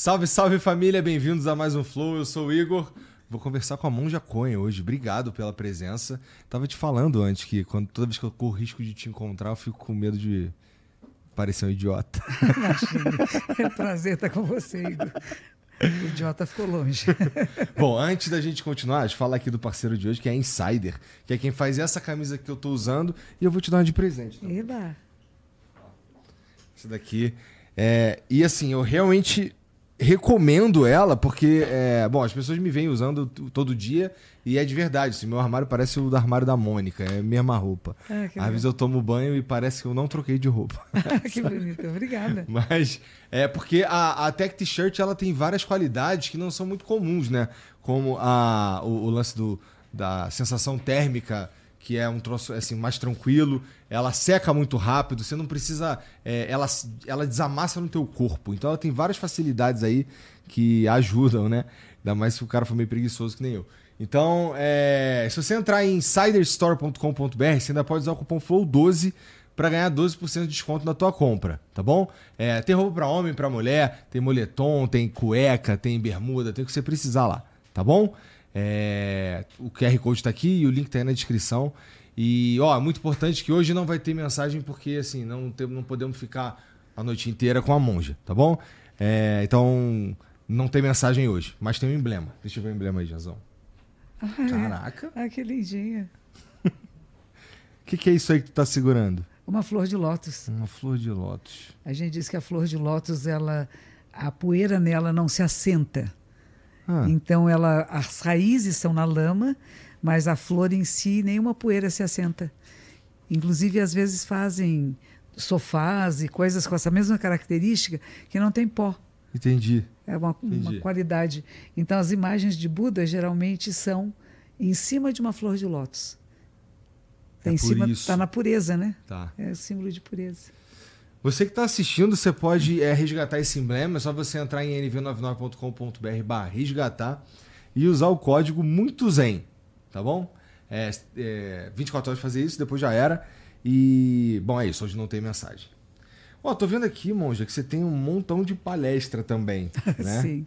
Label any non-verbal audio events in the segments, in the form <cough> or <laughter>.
Salve, salve família, bem-vindos a mais um Flow. Eu sou o Igor. Vou conversar com a Monja Conha hoje. Obrigado pela presença. Tava te falando antes que quando, toda vez que eu corro risco de te encontrar, eu fico com medo de parecer um idiota. Imagina. <laughs> É um prazer estar com você, Igor. O idiota ficou longe. <laughs> Bom, antes da gente continuar, deixa eu falar aqui do parceiro de hoje, que é a Insider, que é quem faz essa camisa que eu tô usando e eu vou te dar uma de presente. Tá? Eba. Essa daqui. É, e assim, eu realmente recomendo ela porque, é, bom, as pessoas me vêm usando todo dia e é de verdade. Assim, meu armário parece o do armário da Mônica, é a mesma roupa. Ah, Às vezes eu tomo banho e parece que eu não troquei de roupa. <laughs> que bonito, obrigada. <laughs> Mas é porque a, a Tech T-shirt ela tem várias qualidades que não são muito comuns, né? Como a, o, o lance do, da sensação térmica que é um troço assim mais tranquilo, ela seca muito rápido, você não precisa, é, ela, ela desamassa no teu corpo, então ela tem várias facilidades aí que ajudam, né? Ainda mais se o cara for meio preguiçoso que nem eu. Então, é, se você entrar em insiderstore.com.br, você ainda pode usar o cupom FLOW12 para ganhar 12% de desconto na tua compra, tá bom? É, tem roupa para homem, para mulher, tem moletom, tem cueca, tem bermuda, tem o que você precisar lá, tá bom? É, o QR Code está aqui e o link está aí na descrição. E, ó, é muito importante que hoje não vai ter mensagem porque, assim, não, tem, não podemos ficar a noite inteira com a monja, tá bom? É, então, não tem mensagem hoje, mas tem um emblema. Deixa eu ver o emblema aí, Jazão. Ah, <laughs> Caraca. Ah, que lindinha. O <laughs> que, que é isso aí que tu tá segurando? Uma flor de lótus. Uma flor de lótus. A gente diz que a flor de lótus, ela, a poeira nela não se assenta. Ah, Então ela, as raízes são na lama, mas a flor em si nenhuma poeira se assenta. Inclusive às vezes fazem sofás e coisas com essa mesma característica que não tem pó. entendi. É uma, uma Entendi. qualidade. Então as imagens de Buda geralmente são em cima de uma flor de lótus. Tá É em cima, isso. tá na pureza, né? Tá. É símbolo de pureza. Você que está assistindo, você pode é, resgatar esse emblema. É só você entrar em nv99.com.br barra resgatar e usar o código muito zen, tá bom? É, é, 24 horas pra fazer isso, depois já era. E, bom, é isso. Hoje não tem mensagem. Ó, tô vendo aqui, Monja, que você tem um montão de palestra também, <laughs> né? Sim.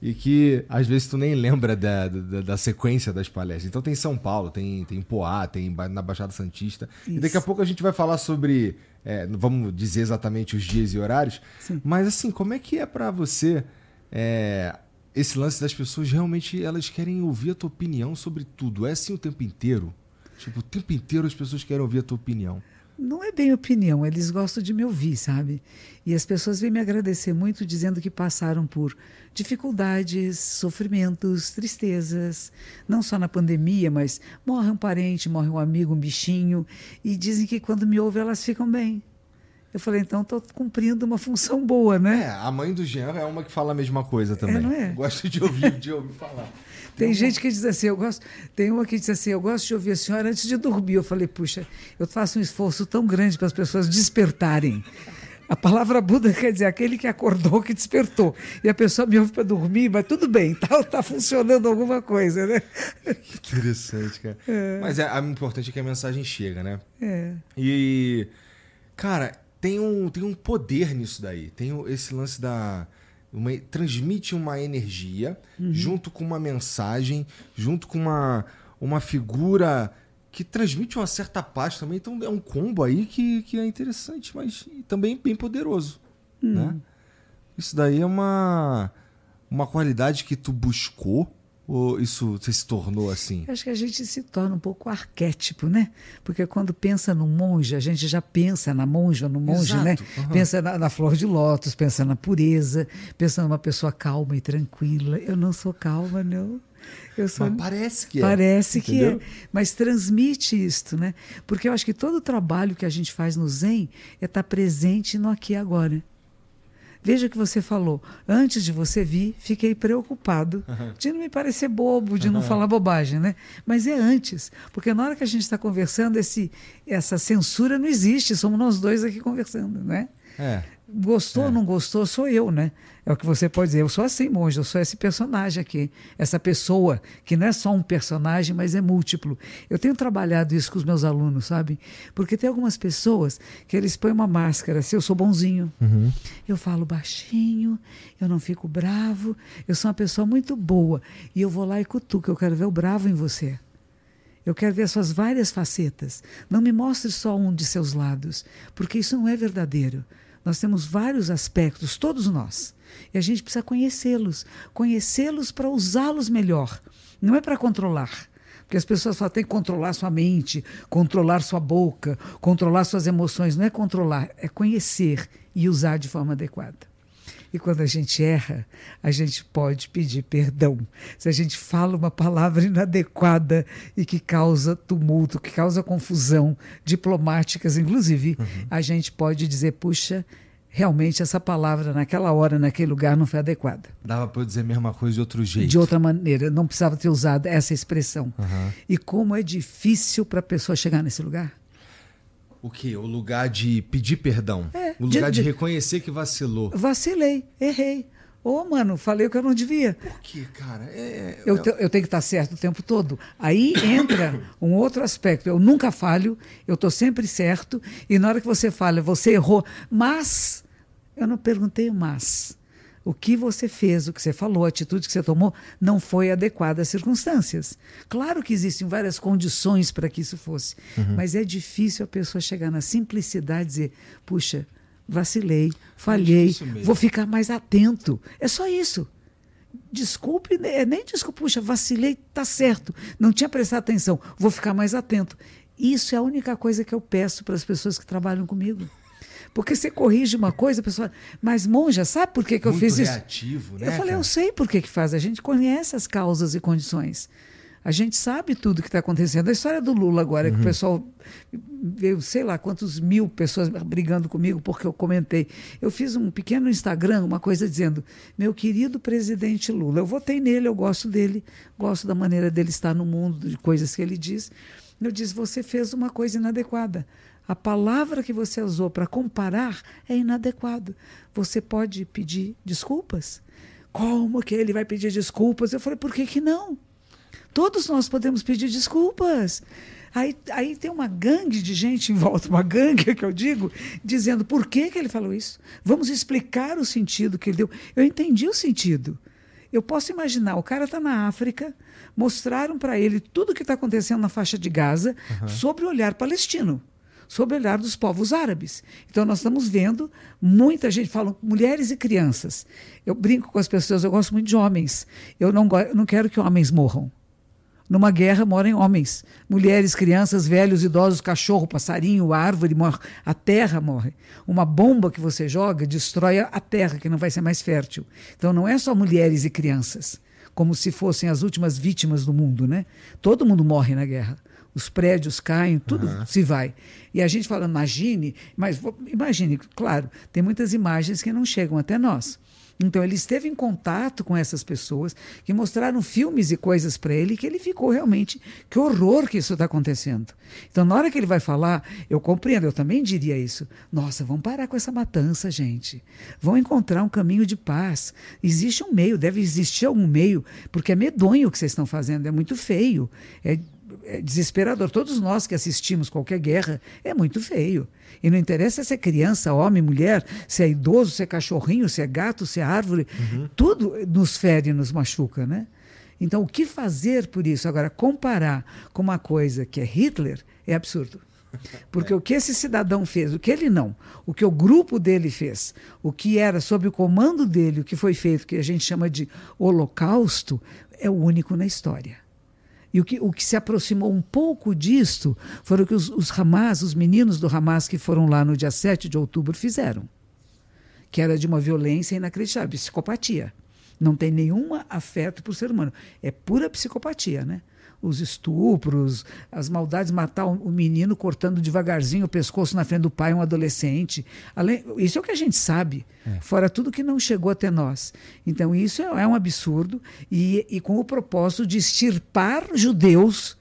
E que às vezes tu nem lembra da, da, da sequência das palestras. Então tem São Paulo, tem, tem Poá, tem na Baixada Santista. E daqui a Isso. pouco a gente vai falar sobre. É, não vamos dizer exatamente os dias e horários, Sim. mas assim, como é que é pra você é, esse lance das pessoas realmente elas querem ouvir a tua opinião sobre tudo? É assim o tempo inteiro? Tipo, o tempo inteiro as pessoas querem ouvir a tua opinião. Não é bem opinião, eles gostam de me ouvir, sabe? E as pessoas vêm me agradecer muito dizendo que passaram por dificuldades, sofrimentos, tristezas, não só na pandemia, mas morre um parente, morre um amigo, um bichinho, e dizem que quando me ouvem elas ficam bem. Eu falei, então estou cumprindo uma <laughs> função boa, É, né? a mãe do Jean é uma que fala a mesma coisa também. não é? Gosto de ouvir, de ouvir falar. <laughs> Tem gente que diz assim, eu gosto. Tem uma que diz assim, eu gosto de ouvir a senhora antes de dormir. Eu falei, puxa, eu faço um esforço tão grande para as pessoas despertarem. A palavra Buda quer dizer aquele que acordou, que despertou. E a pessoa me ouve para dormir, mas tudo bem, <laughs> tá, tá funcionando alguma coisa, né? Interessante, cara. Mas é, a importante é que a mensagem chega, né? É. E, cara, tem um, tem um poder nisso daí. Tem esse lance da. Uma, transmite uma energia junto com uma mensagem, junto com uma, uma figura que transmite uma certa paz também. Então é um combo aí que, que é interessante, mas também bem poderoso. Né? Isso daí é uma, uma qualidade que tu buscou ou isso se tornou assim? Eu Acho que a gente se torna um pouco arquétipo, né? Porque quando pensa no monge, a gente já pensa na monja, no monge, Exato, né? aham. Pensa na, na flor de lótus, pensa na pureza, pensa numa pessoa calma e tranquila. Eu não sou calma, não. Eu sou Mas parece que é. Parece que entendeu? é, mas transmite isto, né? Porque eu acho que todo o trabalho que a gente faz no Zen é estar presente no aqui e agora. Veja o que você falou. Antes de você vir, fiquei preocupado de não me parecer bobo, de não falar bobagem, né? Mas é antes, porque na hora que a gente está conversando, esse, essa censura não existe. Somos nós dois aqui conversando, né? É. Gostou ou É. não gostou, sou eu, né? É o que você pode dizer. Eu sou assim, monge, eu sou esse personagem aqui. Essa pessoa, que não é só um personagem, mas é múltiplo. Eu tenho trabalhado isso com os meus alunos, sabe? Porque tem algumas pessoas que eles põem uma máscara, se eu sou bonzinho. Eu falo baixinho, eu não fico bravo, eu sou uma pessoa muito boa. E eu vou lá e cutuco, eu quero ver o bravo em você. Eu quero ver as suas várias facetas. Não me mostre só um de seus lados, porque isso não é verdadeiro. Nós temos vários aspectos, todos nós. E a gente precisa conhecê-los. Conhecê-los para usá-los melhor. Não é para controlar. Porque as pessoas falam, tem que controlar sua mente, controlar sua boca, controlar suas emoções. Não é controlar, é conhecer e usar de forma adequada. E quando a gente erra, a gente pode pedir perdão. Se a gente fala uma palavra inadequada e que causa tumulto, que causa confusão, diplomáticas, inclusive, a gente pode dizer: puxa, realmente essa palavra naquela hora, naquele lugar, não foi adequada. Dava pra eu dizer a mesma coisa de outro jeito. De outra maneira, não precisava ter usado essa expressão. Aham. E como é difícil para a pessoa chegar nesse lugar. O quê? O lugar de pedir perdão. É, o lugar de- de, de- reconhecer que vacilou. Vacilei, errei. Ô, mano, falei o que eu não devia. Por quê, cara? É, Eu, é- te- eu tenho que estar certo o tempo todo. Aí entra <coughs> um outro aspecto. Eu nunca falho, eu estou sempre certo. E na hora que você fala, você errou. Mas, eu não perguntei o mas. O que você fez, o que você falou, a atitude que você tomou, não foi adequada às circunstâncias. Claro que existem várias condições para que isso fosse. Mas é difícil a pessoa chegar na simplicidade e dizer: puxa, vacilei, falhei, difícil mesmo. vou ficar mais atento. É só isso. Desculpe, né, nem desculpe, puxa, vacilei, tá certo, não tinha prestado atenção, vou ficar mais atento. Isso é a única coisa que eu peço para as pessoas que trabalham comigo. Porque você corrige uma coisa, a pessoa, mas monja, sabe por que, que eu muito fiz isso? reativo, né? eu falei, cara? eu sei por que, que faz, a gente conhece as causas e condições. A gente sabe tudo que está acontecendo. A história do Lula agora, que o pessoal veio, sei lá, quantos mil pessoas brigando comigo porque eu comentei. Eu fiz um pequeno Instagram, uma coisa dizendo: meu querido presidente Lula, eu votei nele, eu gosto dele, gosto da maneira dele estar no mundo, de coisas que ele diz. Eu disse: você fez uma coisa inadequada. A palavra que você usou para comparar é inadequado. Você pode pedir desculpas? Como que ele vai pedir desculpas? Eu falei: por que, que não? Todos nós podemos pedir desculpas. Aí, aí tem uma gangue de gente em volta, uma gangue que eu digo, dizendo por que, que ele falou isso. Vamos explicar o sentido que ele deu. Eu entendi o sentido. Eu posso imaginar, o cara está na África, mostraram para ele tudo o que está acontecendo na faixa de Gaza sobre o olhar palestino, sob o olhar dos povos árabes. Então nós estamos vendo muita gente falando mulheres e crianças. Eu brinco com as pessoas, eu gosto muito de homens. Eu não, eu não quero que homens morram. Numa guerra morrem homens, mulheres, crianças, velhos, idosos, cachorro, passarinho, árvore morre, a terra morre. Uma bomba que você joga destrói a terra, que não vai ser mais fértil. Então não é só mulheres e crianças, como se fossem as últimas vítimas do mundo, né? Todo mundo morre na guerra. Os prédios caem, tudo se vai. E a gente fala, imagine, mas imagine, claro, tem muitas imagens que não chegam até nós. Então ele esteve em contato com essas pessoas que mostraram filmes e coisas para ele que ele ficou realmente que horror que isso está acontecendo. Então na hora que ele vai falar, eu compreendo, eu também diria isso. Nossa, vamos parar com essa matança, gente. Vão encontrar um caminho de paz. Existe um meio, deve existir algum meio, porque é medonho o que vocês estão fazendo, é muito feio. É é desesperador. Todos nós que assistimos qualquer guerra, é muito feio. E não interessa se é criança, homem, mulher, se é idoso, se é cachorrinho, se é gato, se é árvore, tudo nos fere e nos machuca, né? Então, o que fazer por isso? Agora, comparar com uma coisa que é Hitler é absurdo. Porque o que esse cidadão fez, o que ele não, o que o grupo dele fez, o que era sob o comando dele, o que foi feito, que a gente chama de holocausto, é o único na história. E o que, o que se aproximou um pouco disto foram o que os, os Hamas, os meninos do Hamas que foram lá no dia 7 de outubro fizeram. Que era de uma violência inacreditável, psicopatia. Não tem nenhum afeto por ser humano. É pura psicopatia, né? Os estupros, as maldades, matar o menino cortando devagarzinho o pescoço na frente do pai, um adolescente. Além, isso é o que a gente sabe, fora tudo que não chegou até nós. Então, isso é, é um absurdo e, e com o propósito de extirpar judeus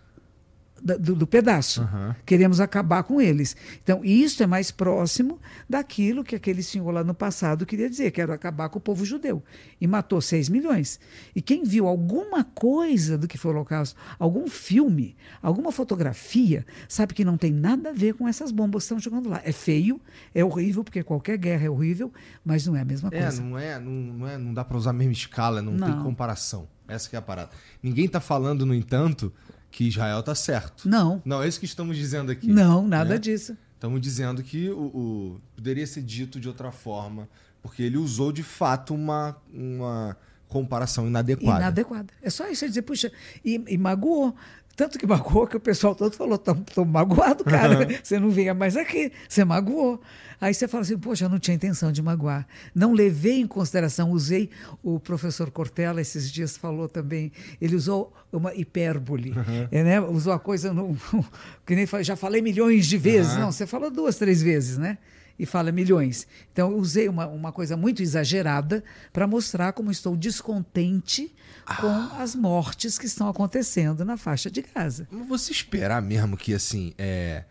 do, do pedaço. Uhum. Queremos acabar com eles. Então, isso é mais próximo daquilo que aquele senhor lá no passado queria dizer, que era acabar com o povo judeu. E matou 6 milhões. E quem viu alguma coisa do que foi o Holocausto, algum filme, alguma fotografia, sabe que não tem nada a ver com essas bombas que estão jogando lá. É feio, é horrível, porque qualquer guerra é horrível, mas não é a mesma É, coisa. não é, não, não é, não dá pra usar a mesma escala, não, tem Não. comparação. Essa que é a parada. Ninguém tá falando, no entanto, que Israel tá certo. Não, Não, é isso que estamos dizendo aqui. não, nada né? disso. Estamos dizendo que o, o- poderia ser dito de outra forma, porque ele usou de fato uma, uma comparação inadequada. Inadequada. É só isso, é dizer, puxa, e, e magoou. Tanto que magoou que o pessoal todo falou, tô magoado, cara. Você não venha mais aqui, você magoou. Aí você fala assim, poxa, eu não tinha intenção de magoar. Não levei em consideração, usei, o professor Cortella esses dias falou também, ele usou uma hipérbole, é, né? usou a coisa, no, <laughs> que nem já falei milhões de vezes. Aham. Não, você falou duas, três vezes, né? E fala milhões. Então, eu usei uma, uma coisa muito exagerada para mostrar como estou descontente com as mortes que estão acontecendo na faixa de Gaza. Você esperar mesmo que assim, é,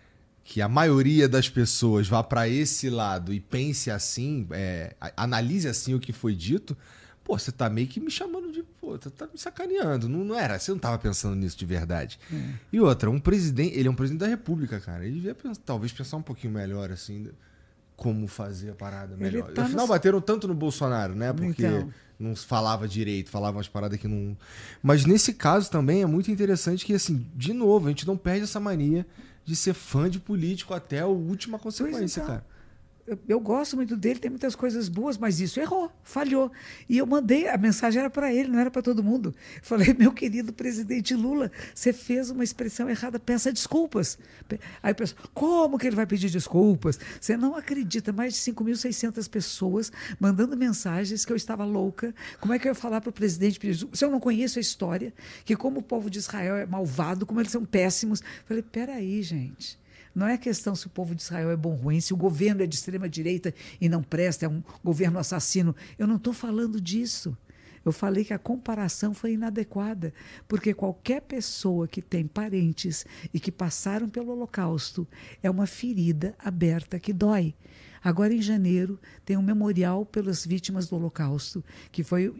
que a maioria das pessoas vá pra esse lado e pense assim, é, analise assim o que foi dito, pô, você tá meio que me chamando de, pô, você tá me sacaneando, não, não era, você não tava pensando nisso de verdade. E outra, um presidente, ele é um presidente da república, cara, ele devia pensar- talvez pensar um pouquinho melhor assim, como fazer a parada melhor. tá Afinal, no- bateram tanto no Bolsonaro, né? Porque Então. não falava direito, falava umas paradas que não. Mas nesse caso também é muito interessante que, assim, de novo, a gente não perde essa mania de ser fã de político até a última consequência, então. cara. Eu, gosto muito dele, tem muitas coisas boas, mas isso errou, falhou. E eu mandei, a mensagem era para ele, não era para todo mundo. Falei, <laughs> meu querido presidente Lula, você fez uma expressão errada, peça desculpas. Aí o pessoal, como que ele vai pedir desculpas? Você não acredita, mais de 5.600 pessoas mandando mensagens que eu estava louca. Como é que eu ia falar para o presidente pedir desculpas? Se eu não conheço a história, que como o povo de Israel é malvado, como eles são péssimos. Falei, peraí, gente. Não é questão se o povo de Israel é bom ou ruim, se o governo é de extrema direita e não presta, é um governo assassino. Eu não estou falando disso. Eu falei que a comparação foi inadequada, porque qualquer pessoa que tem parentes e que passaram pelo Holocausto é uma ferida aberta que dói. Agora, em janeiro, tem um memorial pelas vítimas do Holocausto, que foi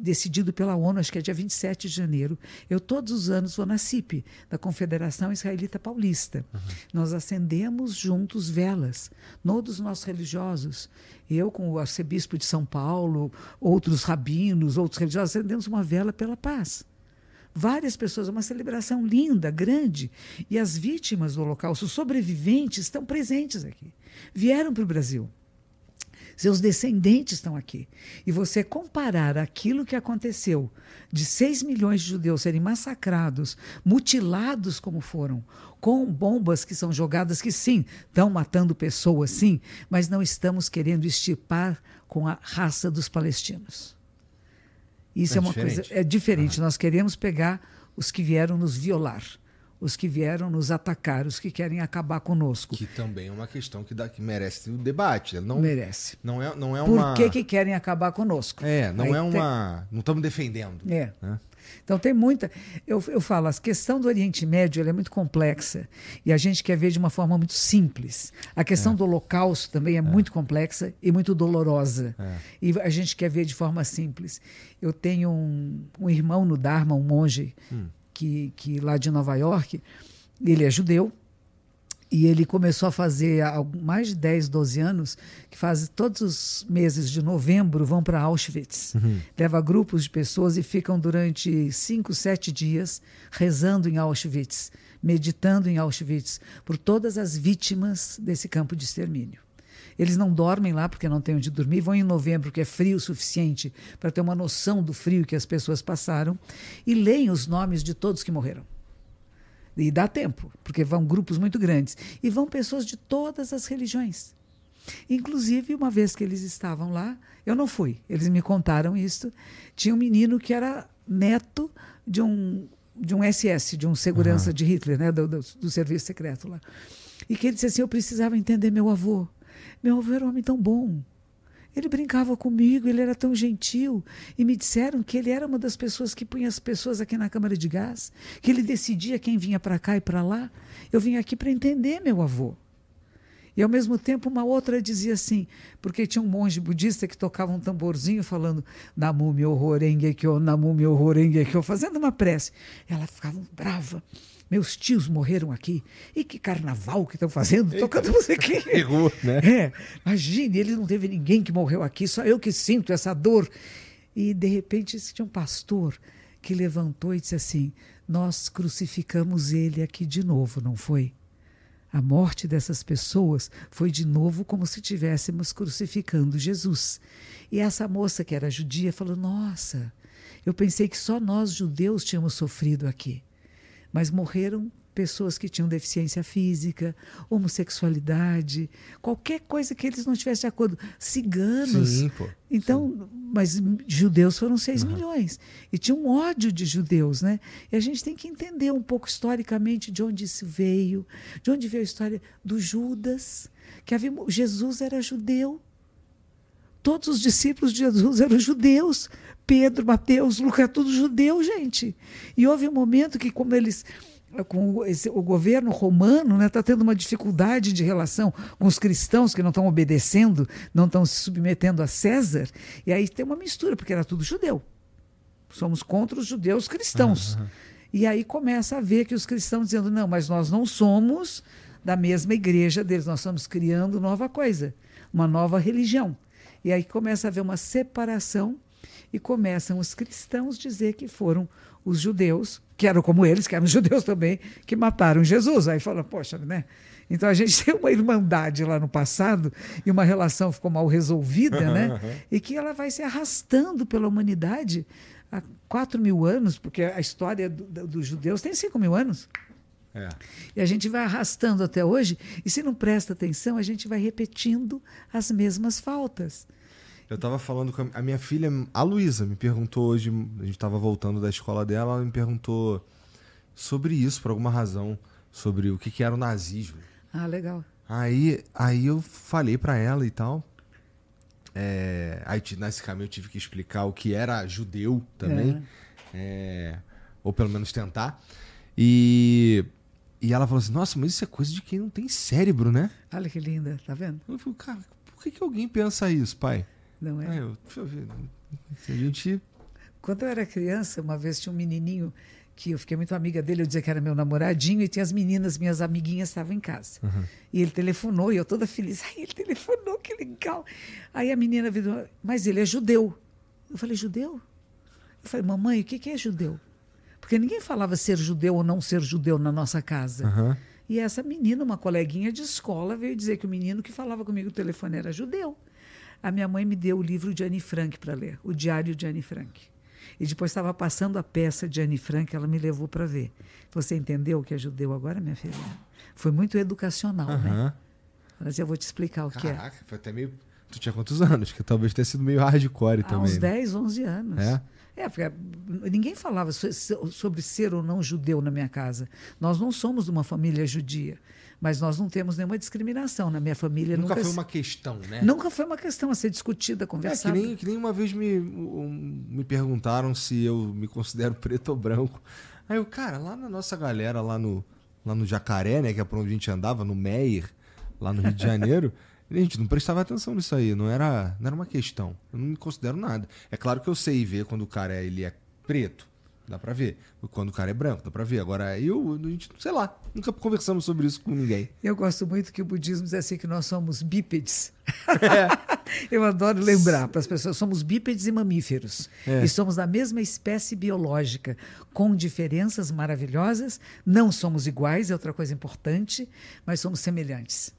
decidido pela ONU, acho que é dia 27 de janeiro. Eu todos os anos vou na CIP, da Confederação Israelita Paulista. Nós acendemos juntos velas, todos os nossos religiosos. Eu com o arcebispo de São Paulo, outros rabinos, outros religiosos, acendemos uma vela pela paz. Várias pessoas, uma celebração linda, grande. E as vítimas do Holocausto, os sobreviventes, estão presentes aqui. Vieram para o Brasil. Seus descendentes estão aqui. E você comparar aquilo que aconteceu de 6 milhões de judeus serem massacrados, mutilados como foram, com bombas que são jogadas, que sim, estão matando pessoas, sim, mas não estamos querendo estipar com a raça dos palestinos. Isso É é, uma diferente. coisa. É diferente. Nós queremos pegar os que vieram nos violar, os que vieram nos atacar, os que querem acabar conosco. Que também é uma questão que, dá, que merece o debate. Não, Merece. não é, não é Por uma. que, que querem acabar conosco? É, não Aí é tem- uma. Não estamos defendendo. É. né? Então tem muita. Eu, eu falo, a questão do Oriente Médio é muito complexa e a gente quer ver de uma forma muito simples. A questão do Holocausto também é, muito complexa e muito dolorosa. É. E a gente quer ver de forma simples. Eu tenho um, um irmão no Dharma, um monge, que, que lá de Nova York, ele é judeu. E ele começou a fazer há mais de 10, 12 anos, que faz todos os meses de novembro vão para Auschwitz. Leva grupos de pessoas e ficam durante cinco, sete dias rezando em Auschwitz, meditando em Auschwitz, por todas as vítimas desse campo de extermínio. Eles não dormem lá porque não têm onde dormir, vão em novembro, que é frio o suficiente para ter uma noção do frio que as pessoas passaram, e leem os nomes de todos que morreram. E dá tempo, porque vão grupos muito grandes. E vão pessoas de todas as religiões. Inclusive, uma vez que eles estavam lá, eu não fui, eles me contaram isso. Tinha um menino que era neto de um, de um SS, de um segurança de Hitler, né, do, do, do serviço secreto lá. E que ele disse assim: Eu precisava entender meu avô. Meu avô era um homem tão bom. Ele brincava comigo, ele era tão gentil. E me disseram que ele era uma das pessoas que punha as pessoas aqui na Câmara de Gás, que ele decidia quem vinha para cá e para lá. Eu vim aqui para entender meu avô. E ao mesmo tempo uma outra dizia assim, porque tinha um monge budista que tocava um tamborzinho falando Namu Myoho Renge Kyo, Namu Myoho Renge Kyo, fazendo uma prece. Ela ficava brava. Meus tios morreram aqui. E que carnaval que estão fazendo, tocando <laughs> musiquinha. Errou, né? É, imagine, ele não teve ninguém que morreu aqui, só eu que sinto essa dor. E de repente tinha um pastor que levantou e disse assim: Nós crucificamos ele aqui de novo, não foi? A morte dessas pessoas foi de novo como se estivéssemos crucificando Jesus. E essa moça que era judia falou: Nossa, eu pensei que só nós judeus tínhamos sofrido aqui. Mas morreram pessoas que tinham deficiência física, homossexualidade, qualquer coisa que eles não tivessem de acordo, ciganos. Sim, pô. Então, Sim. mas judeus foram 6 uhum. milhões. E tinha um ódio de judeus, né? E a gente tem que entender um pouco historicamente de onde isso veio, de onde veio a história do Judas, que havia, Jesus era judeu. Todos os discípulos de Jesus eram judeus. Pedro, Mateus, Lucas, tudo judeu, gente. E houve um momento que, como eles com esse, o governo romano está né, tá tendo uma dificuldade de relação com os cristãos que não estão obedecendo, não estão se submetendo a César, e aí tem uma mistura, porque era tudo judeu. Somos contra os judeus cristãos. Uhum. E aí começa a ver que os cristãos dizendo, não, mas nós não somos da mesma igreja deles, nós estamos criando nova coisa, uma nova religião. E aí começa a haver uma separação e começam os cristãos dizer que foram os judeus, que eram como eles, que eram judeus também, que mataram Jesus. Aí fala, poxa, né? Então a gente <laughs> tem uma irmandade lá no passado e uma relação ficou mal resolvida, né? E que ela vai se arrastando pela humanidade há quatro mil anos, porque a história dos do, do judeus tem cinco mil anos. É. E a gente vai arrastando até hoje, e se não presta atenção, a gente vai repetindo as mesmas faltas. Eu tava falando com a minha filha, a Luísa, me perguntou hoje, a gente tava voltando da escola dela, ela me perguntou sobre isso, por alguma razão, sobre o que, que era o nazismo. Ah, legal. Aí, aí eu falei para ela e tal. É, aí nesse caminho eu tive que explicar o que era judeu também. É. É, ou pelo menos tentar. E, e ela falou assim: Nossa, mas isso é coisa de quem não tem cérebro, né? Olha que linda, tá vendo? Eu falei, cara, por que, que alguém pensa isso, pai? Não é? é eu, deixa eu ver. Se a gente. Quando eu era criança, uma vez tinha um menininho que eu fiquei muito amiga dele, eu dizia que era meu namoradinho, e tinha as meninas, minhas amiguinhas, estavam em casa. Uhum. E ele telefonou, e eu toda feliz. Ai, ele telefonou, que legal. Aí a menina virou, mas ele é judeu. Eu falei, judeu? Eu falei, mamãe, o que, que é judeu? Porque ninguém falava ser judeu ou não ser judeu na nossa casa. Uhum. E essa menina, uma coleguinha de escola, veio dizer que o menino que falava comigo no telefone era judeu a minha mãe me deu o livro de Anne Frank para ler, o Diário de Anne Frank. E depois estava passando a peça de Anne Frank, ela me levou para ver. Você entendeu o que é judeu agora, minha filha? Foi muito educacional, uhum. né? Mas eu vou te explicar o Caraca, que é. Caraca, foi até meio. Tu tinha quantos anos? Que talvez tenha sido meio hardcore também. Uns né? 10, 11 anos. É? É, porque ninguém falava sobre ser ou não judeu na minha casa. Nós não somos de uma família judia. Mas nós não temos nenhuma discriminação. Na minha família nunca, nunca foi uma questão, né? Nunca foi uma questão a ser discutida, conversada. É, que, nem, que nem uma vez me, me perguntaram se eu me considero <laughs> preto ou branco. Aí eu, cara, lá na nossa galera, lá no, lá no Jacaré, né, que é por onde a gente andava, no Meier, lá no Rio de Janeiro, a <laughs> gente não prestava atenção nisso aí, não era, não era uma questão. Eu não me considero nada. É claro que eu sei ver quando o cara é, ele é preto dá pra ver. Quando o cara é branco, dá pra ver. Agora, eu, a gente, sei lá, nunca conversamos sobre isso com ninguém. Eu gosto muito que o budismo diz assim que nós somos bípedes. É. <laughs> eu adoro lembrar para as pessoas, somos bípedes e mamíferos. É. E somos da mesma espécie biológica, com diferenças maravilhosas. Não somos iguais, é outra coisa importante, mas somos semelhantes.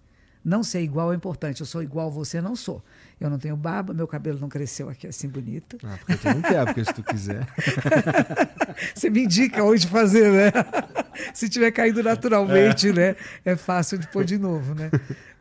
Não ser igual é importante. Eu sou igual a você, não sou. Eu não tenho barba, meu cabelo não cresceu aqui assim bonito. Ah, porque tu não quer, porque se tu quiser. <laughs> você me indica onde fazer, né? se tiver caído naturalmente, é. né? É fácil de pôr de novo, né?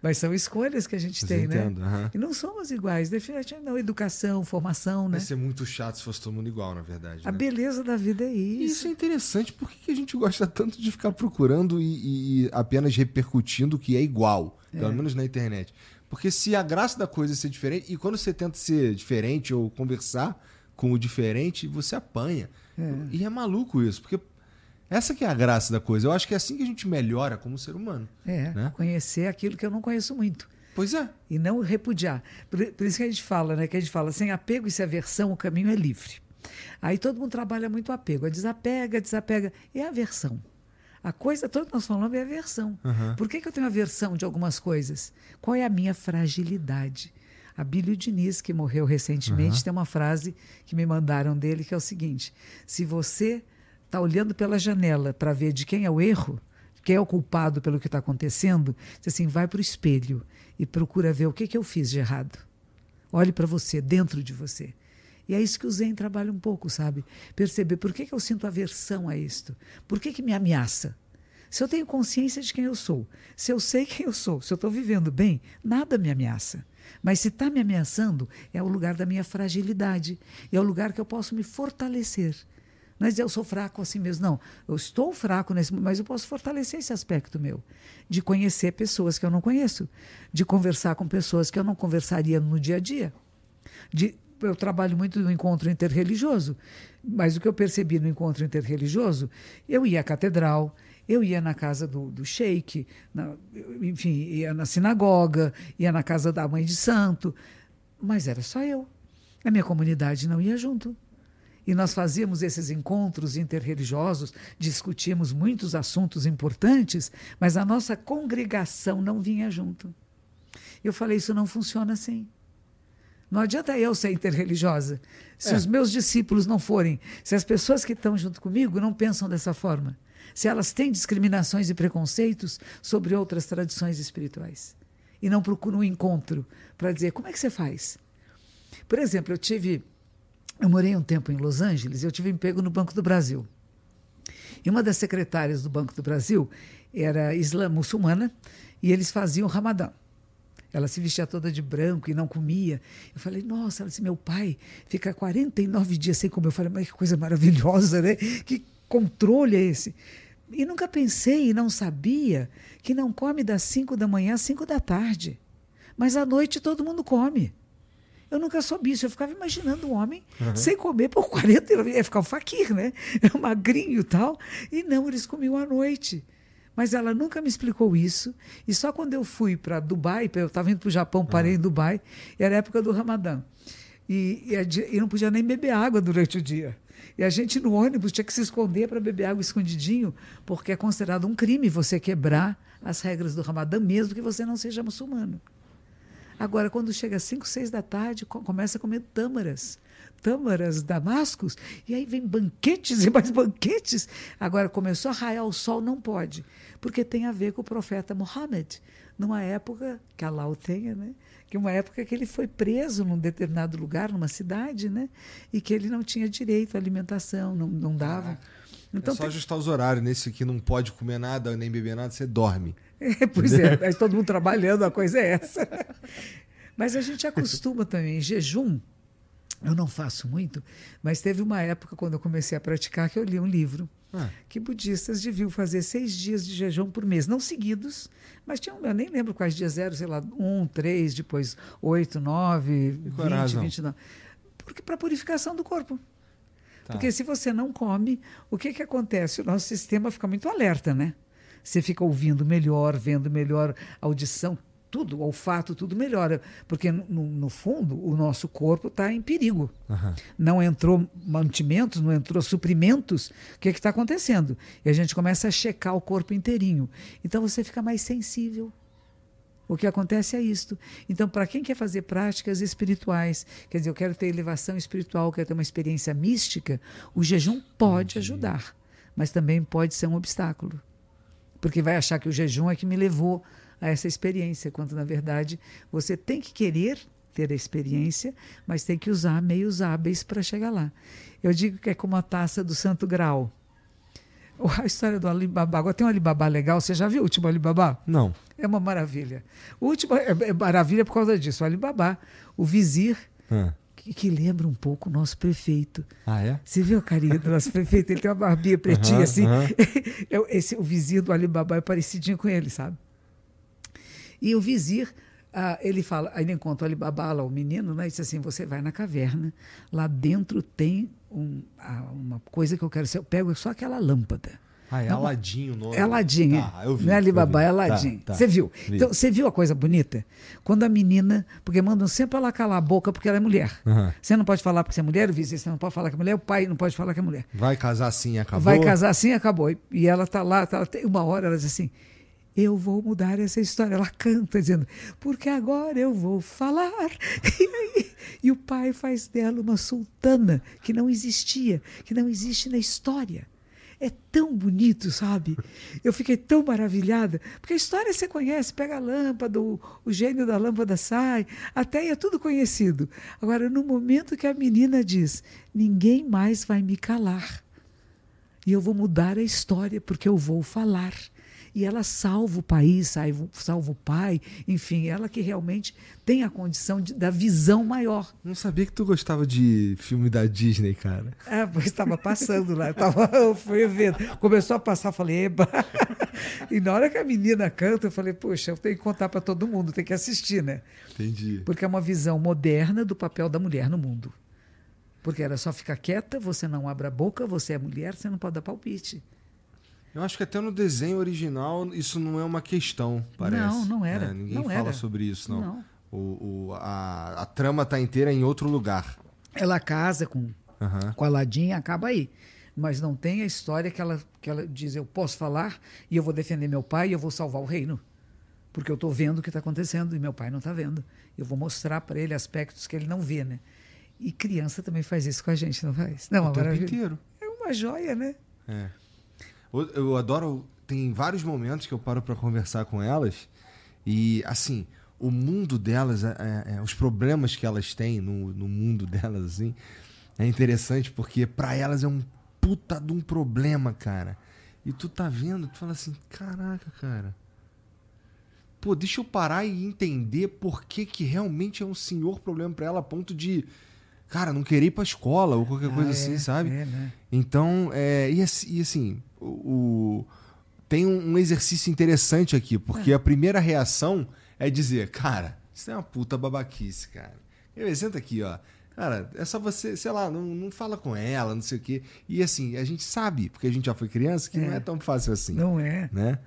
Mas são escolhas que a gente tem, né? entendo, né? Uhum. E não somos iguais. Definitivamente não. Educação, formação, né? Vai ser muito chato se fosse todo mundo igual, na verdade. A né? beleza da vida é isso. Isso é interessante. Por que a gente gosta tanto de ficar procurando e, e apenas repercutindo o que é igual? Pelo é. menos na internet. Porque se a graça da coisa é ser diferente, e quando você tenta ser diferente ou conversar com o diferente, você apanha. É. E é maluco isso, porque essa que é a graça da coisa. Eu acho que é assim que a gente melhora como ser humano. É, né? conhecer aquilo que eu não conheço muito. Pois é. E não repudiar. Por, por isso que a gente fala, né? Que a gente fala, sem apego e sem aversão, o caminho é livre. Aí todo mundo trabalha muito apego. É desapega, desapega. E a aversão. A coisa toda que nós falamos é aversão. Uhum. Por que, que eu tenho aversão de algumas coisas? Qual é a minha fragilidade? A Bílio Diniz, que morreu recentemente, Uhum. tem uma frase que me mandaram dele que é o seguinte: se você está olhando pela janela para ver de quem é o erro, quem é o culpado pelo que está acontecendo, diz assim, vai para o espelho e procura ver o que, que eu fiz de errado. Olhe para você, dentro de você. E é isso que o Zen trabalha um pouco, sabe? Perceber por que, que eu sinto aversão a isto. Por que, que me ameaça? Se eu tenho consciência de quem eu sou, se eu sei <laughs> quem eu sou, se eu estou vivendo bem, nada me ameaça. Mas se está me ameaçando, é o lugar da minha fragilidade. É o lugar que eu posso me fortalecer. Não é dizer eu sou fraco assim mesmo, não. Eu estou fraco nesse mas eu posso fortalecer esse aspecto meu. De conhecer pessoas que eu não conheço. De conversar com pessoas que eu não conversaria no dia a dia. De, eu trabalho muito no encontro interreligioso, mas o que eu percebi no encontro interreligioso, eu ia à catedral, eu ia na casa do, do sheik, na, enfim, ia na sinagoga, ia na casa da mãe de santo, mas era só eu. A minha comunidade não ia junto. E nós fazíamos esses encontros interreligiosos, discutíamos muitos assuntos importantes, mas a nossa congregação não vinha junto. Eu falei, isso não funciona assim. Não adianta eu ser interreligiosa. Se É. os meus discípulos não forem, se as pessoas que estão junto comigo não pensam dessa forma, se elas têm discriminações e preconceitos sobre outras tradições espirituais e não procuram um encontro para dizer como é que você faz. Por exemplo, eu tive, eu morei um tempo em Los Angeles, eu tive emprego no Banco do Brasil. E uma das secretárias do Banco do Brasil era islã muçulmana e eles faziam Ramadã. Ela se vestia toda de branco e não comia. Eu falei, nossa, ela disse, meu pai fica 49 dias sem comer. Eu falei, mas que coisa maravilhosa, né? Que controle é esse? E nunca pensei e não sabia que não come das 5 da manhã às 5 da tarde. Mas à noite todo mundo come. Eu nunca soube isso. Eu ficava imaginando um homem sem comer por 40 ia ficar um faquir, né? <laughs> Magrinho e tal. E não, eles comiam à noite. Mas ela nunca me explicou isso. E só quando eu fui para Dubai, eu estava indo para o Japão, parei em Dubai, era a época do Ramadã. E, e, e não podia nem beber água durante o dia. E a gente no ônibus tinha que se esconder para beber água escondidinho, porque é considerado um crime você quebrar as regras do Ramadã, mesmo que você não seja muçulmano. Agora, quando chega às 5, 6 da tarde, co- começa a comer tâmaras. Tâmaras, damascos, e aí vem banquetes <laughs> e mais banquetes. Agora, começou a raiar o sol, não pode, porque tem a ver com o profeta Mohammed, numa época, que Allah o tenha, né? que uma época que ele foi preso num determinado lugar, numa cidade, né? e que ele não tinha direito à alimentação, não, não dava. é só tem- ajustar os horários. Nesse aqui não pode comer nada nem beber nada, você dorme. <laughs> É, pois é, mas todo mundo trabalhando, a coisa é essa. <laughs> Mas a gente acostuma também. Jejum, eu não faço muito, mas teve uma época, quando eu comecei a praticar, que eu li um livro Ah, que budistas deviam fazer seis dias de jejum por mês, não seguidos, mas tinham, eu nem lembro quais dias eram, sei lá, um, três, depois oito, nove, vinte, vinte e nove. Porque para purificação do corpo. tá. Porque se você não come, o que, que acontece? O nosso sistema fica muito alerta, né? Você fica ouvindo melhor, vendo melhor, audição, tudo, o olfato, tudo melhora. Porque, no, no fundo, o nosso corpo está em perigo. Aham. Não entrou mantimentos, não entrou suprimentos. O que está acontecendo? E a gente começa a checar o corpo inteirinho. Então você fica mais sensível. O que acontece é isto. Então, para quem quer fazer práticas espirituais, quer dizer, eu quero ter elevação espiritual, quero ter uma experiência mística, o jejum pode ajudar, mas também pode ser um obstáculo. Porque vai achar que o jejum é que me levou a essa experiência, quando na verdade você tem que querer ter a experiência, mas tem que usar meios hábeis para chegar lá. Eu digo que é como a taça do Santo Graal. <laughs> A história do Alibaba. Agora tem um Alibaba legal. Você já viu o último Alibaba? Não. É uma maravilha. O último é, é maravilha por causa disso. O Alibaba, o vizir, Ah, que, que lembra um pouco o nosso prefeito. Ah, é? Você viu a carinha do nosso prefeito? Ele tem uma barbinha pretinha Aham, assim. É, <laughs> Esse, o vizir do Alibaba é parecidinho com ele, sabe? E o vizir ah, ele fala, ele encontra o Alibaba, lá, o menino, né? E diz assim: você vai na caverna, lá dentro tem um, ah, uma coisa que eu quero ser. Eu pego só aquela lâmpada. Ah, é Não, Aladinho o nome. É Aladim. Tá, eu vi, Não é Alibaba, é Aladim. Tá, tá. Você viu? Vi. Então, você viu a coisa bonita? Quando a menina, porque mandam sempre ela calar a boca porque ela é mulher. Aham. Você não pode falar porque você é mulher, o vice, você não pode falar que é mulher, o pai não pode falar que é mulher. Vai casar assim, acabou. Vai casar assim, acabou. E ela tá lá, tá, uma hora ela diz assim: Eu vou mudar essa história. Ela canta dizendo, porque agora eu vou falar. <laughs> E, aí- e o pai faz dela uma sultana que não existia, que não existe na história. É tão bonito, sabe? Eu fiquei tão maravilhada, porque a história você conhece, pega a lâmpada, o, o gênio da lâmpada sai, até é tudo conhecido. Agora, no momento que a menina diz: ninguém mais vai me calar, e eu vou mudar a história porque eu vou falar. E ela salva o país, salva, salva o pai, enfim, ela que realmente tem a condição de, da visão maior. Não sabia que tu gostava de filme da Disney, cara. Ah, pois estava passando lá, eu, tava, eu fui vendo. Começou a passar, falei, eba. E na hora que a menina canta, eu falei, poxa, eu tenho que contar para todo mundo, tem que assistir, né? Entendi. Porque é uma visão moderna do papel da mulher no mundo. Porque era só ficar quieta, você não abre a boca, você é mulher, você não pode dar palpite. Eu acho que até no desenho original isso não é uma questão, parece. Não, não era. É, ninguém Não fala era. sobre isso, não. Não. O, o- a, a trama tá inteira em outro lugar. Ela casa com Aham. com a Ladinha, acaba aí. Mas não tem a história que ela, que ela diz: eu posso falar e eu vou defender meu pai e eu vou salvar o reino. Porque eu estou vendo o que está acontecendo e meu pai não está vendo. Eu vou mostrar para ele aspectos que ele não vê, né? E criança também faz isso com a gente, não faz? Não, o uma tempo inteiro. É uma joia, né? É. Eu, adoro. Tem vários momentos que eu paro pra conversar com elas e, assim, o mundo delas, é- é- é, os problemas que elas têm no, no mundo <laughs> delas, assim, é interessante porque pra elas é um puta de um problema, cara. E tu tá vendo, tu fala assim: caraca, cara. Pô, deixa eu parar e entender por que, que realmente é um senhor problema pra ela, a ponto de, cara, não querer ir pra escola ou qualquer coisa Ah, assim, é, sabe? É, né? Então, é, assim- e assim, o, o- tem um, um exercício interessante aqui, porque a primeira reação é dizer, cara, isso é uma puta babaquice, cara. Eu, senta aqui, ó. Cara, é só você, sei lá, não, não fala com ela, não sei o quê. E assim, a gente sabe, porque a gente já foi criança, que não É. é tão fácil assim, Não é. né?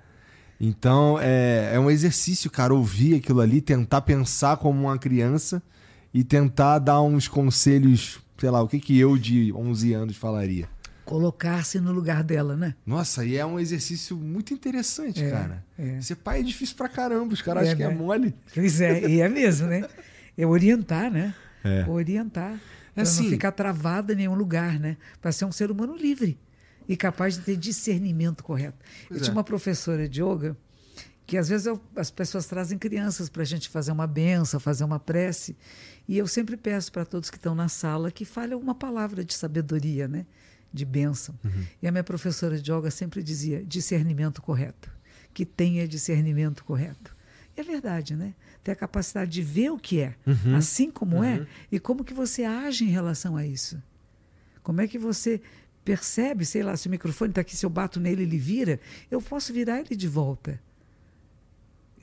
Então, é, é um exercício, cara, ouvir aquilo ali, tentar pensar como uma criança e tentar dar uns conselhos, sei lá, o que, que eu de 11 anos falaria. Colocar-se no lugar dela, né? Nossa, e é um exercício muito interessante, É, cara. é. Ser pai é difícil pra caramba, os caras É, acham que é né? mole. Pois é, e é mesmo, né? É orientar, né? É. Orientar. Para assim- não ficar travada em nenhum lugar, né? Para ser um ser humano livre e capaz de ter discernimento correto. Eu tinha é. uma professora de yoga que às vezes eu- as pessoas trazem crianças para a gente fazer uma benção, fazer uma prece. E eu sempre peço para todos que estão na sala que falem uma palavra de sabedoria, né? De bênção. E a minha professora de yoga sempre dizia discernimento correto, que tenha discernimento correto. E é verdade, né? Ter a capacidade de ver o que é, assim como é, e como que você age em relação a isso. Como é que você percebe, sei lá, se o microfone está aqui, se eu bato nele, ele vira, eu posso virar ele de volta.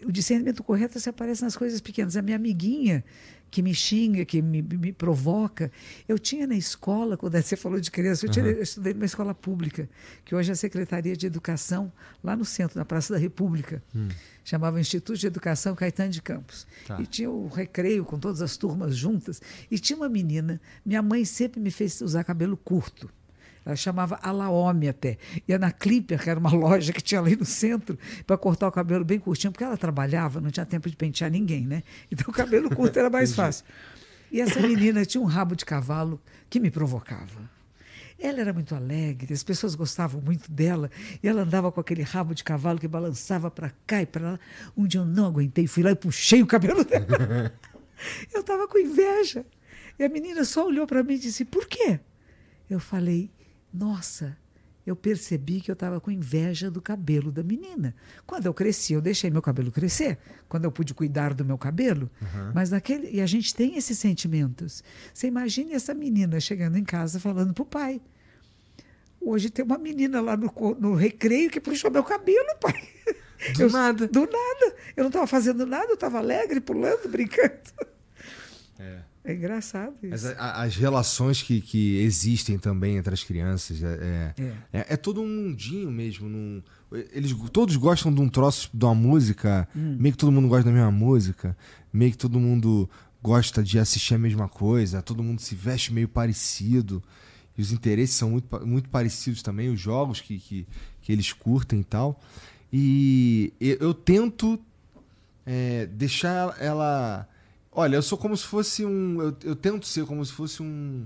O discernimento correto se aparece nas coisas pequenas. A minha amiguinha que me xinga, que me, me provoca. Eu tinha na escola, quando você falou de criança, eu, tinha- eu estudei numa escola pública, que hoje é a Secretaria de Educação, lá no centro, na Praça da República. Chamava Instituto de Educação Caetano de Campos. Tá. E tinha o recreio com todas as turmas juntas. E tinha uma menina, minha mãe sempre me fez usar cabelo curto. Ela chamava Alaome até. Ia na Clipper, que era uma <laughs> loja que tinha ali no centro, para cortar o cabelo bem curtinho, porque ela trabalhava, não tinha tempo de pentear ninguém, né? Então o cabelo curto era mais fácil. E essa menina tinha um rabo de cavalo que me provocava. Ela era muito alegre, as pessoas gostavam muito dela, e ela andava com aquele rabo de cavalo que balançava para cá e para lá. Um dia eu não aguentei, fui lá e puxei o cabelo dela. <laughs> Eu estava com inveja. E a menina só olhou para mim e disse: Por quê? Eu falei: Nossa, eu percebi que eu estava com inveja do cabelo da menina. Quando eu cresci, eu deixei meu cabelo crescer. Quando eu pude cuidar do meu cabelo. Mas naquele. E a gente tem esses sentimentos. Você imagine essa menina chegando em casa falando para o pai. Hoje tem uma menina lá no, no recreio que puxou meu cabelo, pai. Do Eu- nada. Do nada. Eu não estava fazendo nada, eu estava alegre, pulando, brincando. É. É engraçado isso. Mas a- a- as relações que, que existem também entre as crianças é, é, É. é- é todo um mundinho mesmo. num- eles todos gostam de um troço, de uma música. Hum. Meio que todo mundo gosta da mesma música. Meio que todo mundo gosta de assistir a mesma coisa. Todo mundo se veste meio parecido. E os interesses são muito, muito parecidos também. Os jogos que, que, que eles curtem e tal. E eu, eu tento é, deixar ela. Olha, eu sou como se fosse um. Eu, eu tento ser como se fosse um.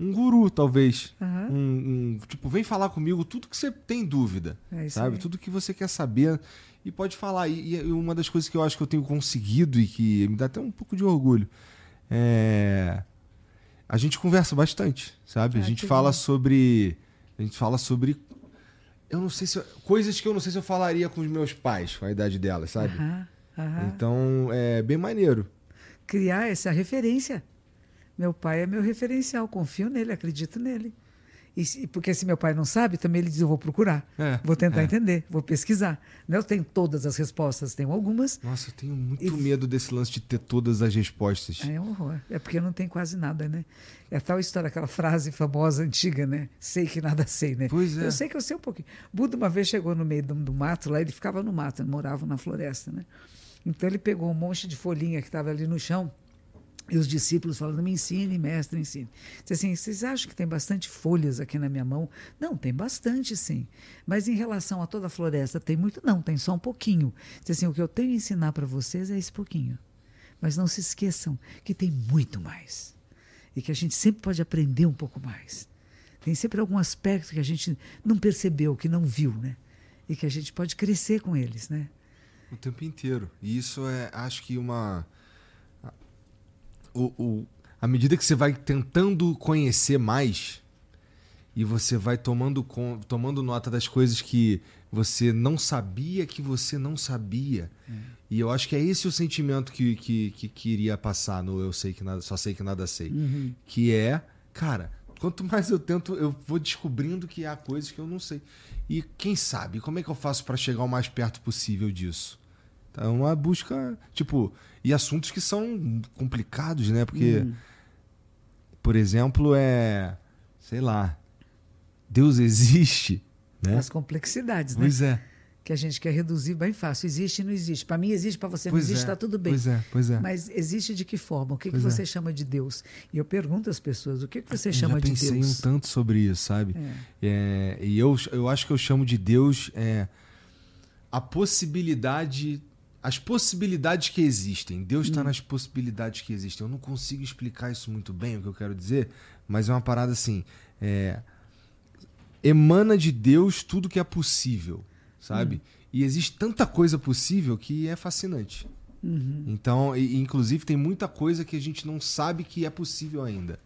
Um guru, talvez. Aham. Um, um- tipo, vem falar comigo tudo que você tem dúvida. É isso sabe? aí. Tudo que você quer saber. E pode falar. E, e uma das coisas que eu acho que eu tenho conseguido e que me dá até um pouco de orgulho é. A gente conversa bastante, sabe? a Ah, gente fala bom. sobre. A gente fala sobre. Eu não sei se. eu- coisas que eu não sei se eu falaria com os meus pais, com a idade delas, sabe? Aham, aham. Então é bem maneiro. Criar essa referência. Meu pai é meu referencial, confio nele, acredito nele. E porque se meu pai não sabe, também ele diz: eu vou procurar, É, vou tentar é. entender, vou pesquisar. Não eu tenho todas as respostas, tenho algumas. Nossa, eu tenho muito E- medo desse lance de ter todas as respostas. É um horror. É porque não tem quase nada, né? É a tal história, aquela frase famosa, antiga, né? Sei que nada sei, né? Pois é. Eu sei que eu sei um pouquinho. Buda uma vez chegou no meio do, do mato, lá ele ficava no mato, morava na floresta, né? Então ele pegou um monte de folhinha que estava ali no chão e os discípulos falando, me ensine, mestre, ensine. Disse assim, vocês acham que tem bastante folhas aqui na minha mão? Não, tem bastante, sim. Mas em relação a toda a floresta, tem muito? Não, tem só um pouquinho. Disse assim, o que eu tenho a ensinar para vocês é esse pouquinho. Mas não se esqueçam que tem muito mais. E que a gente sempre pode aprender um pouco mais. Tem sempre algum aspecto que a gente não percebeu, que não viu, né? E que a gente pode crescer com eles, né? O tempo inteiro. E isso é, acho que uma. O, o, à medida que você vai tentando conhecer mais e você vai tomando, con- tomando nota das coisas que você não sabia que você não sabia. E eu acho que é esse o sentimento que, que, que queria passar no Eu Sei Que Nada, Só Sei Que Nada Sei. Que é, cara, quanto mais eu tento, eu vou descobrindo que há coisas que eu não sei. E quem sabe, como é que eu faço para chegar o mais perto possível disso? É uma busca, tipo, e assuntos que são complicados, né? Porque, por exemplo, é, sei lá, Deus existe, né? As complexidades, né? Pois é. Que a gente quer reduzir bem fácil. Existe e não existe. Para mim existe, para você Pois não existe, é, está tudo bem. Pois é, pois é. Mas existe de que forma? O que, que Pois é. você chama de Deus? E eu pergunto às pessoas, o que, que você Eu chama de pensei Deus? um tanto sobre isso, sabe? É. É, e eu, eu acho que eu chamo de Deus é, a possibilidade, as possibilidades que existem. Deus Hum. está nas possibilidades que existem. Eu não consigo explicar isso muito bem, o que eu quero dizer, mas é uma parada assim. é, emana de Deus tudo que é possível, sabe? Hum. E existe tanta coisa possível que é fascinante. Uhum. Então, e- inclusive, tem muita coisa que a gente não sabe que é possível ainda.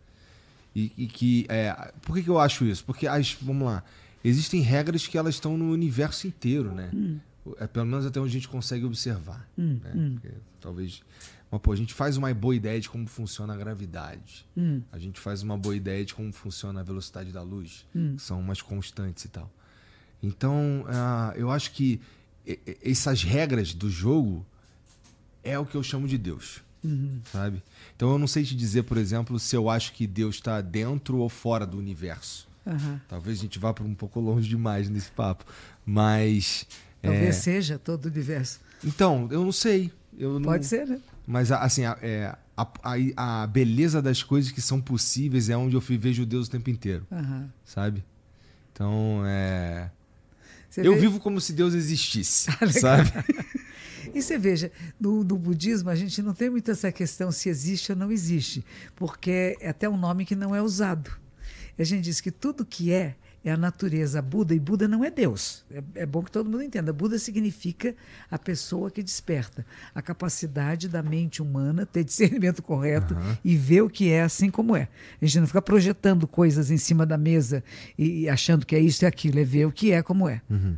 E, e que. É, por que, que eu acho isso? Porque, as, vamos lá, existem regras que elas estão no universo inteiro, né? É, pelo menos até onde a gente consegue observar. Hum, né? hum, Porque, talvez. Mas, pô, a gente faz uma boa ideia de como funciona a gravidade. hum, A gente faz uma boa ideia de como funciona a velocidade da luz, hum. que são umas constantes e tal. Então, ah, eu acho que essas regras do jogo é o que eu chamo de Deus, Uhum. sabe? Então, eu não sei te dizer, por exemplo, se eu acho que Deus está dentro ou fora do universo. Aham. Talvez a gente vá para um pouco longe demais nesse papo, mas Talvez é, seja todo o universo. então eu não sei. Eu não- Pode ser, né? mas assim, a, é, a, a- a beleza das coisas que são possíveis é onde eu vejo Deus o tempo inteiro, Aham. sabe? Então, é. Você eu vê- vivo como se Deus existisse, <laughs> Ah, sabe? E você veja, no, no budismo a gente não tem muito essa questão se existe ou não existe, porque é até um nome que não é usado. A gente diz que tudo que é é a natureza Buda, e Buda não é Deus. É, é bom que todo mundo entenda. Buda significa a pessoa que desperta, a capacidade da mente humana ter discernimento correto Aham. e ver o que é assim como é. A gente não fica projetando coisas em cima da mesa e, e achando que é isso e aquilo, é ver o que é como é. Uhum.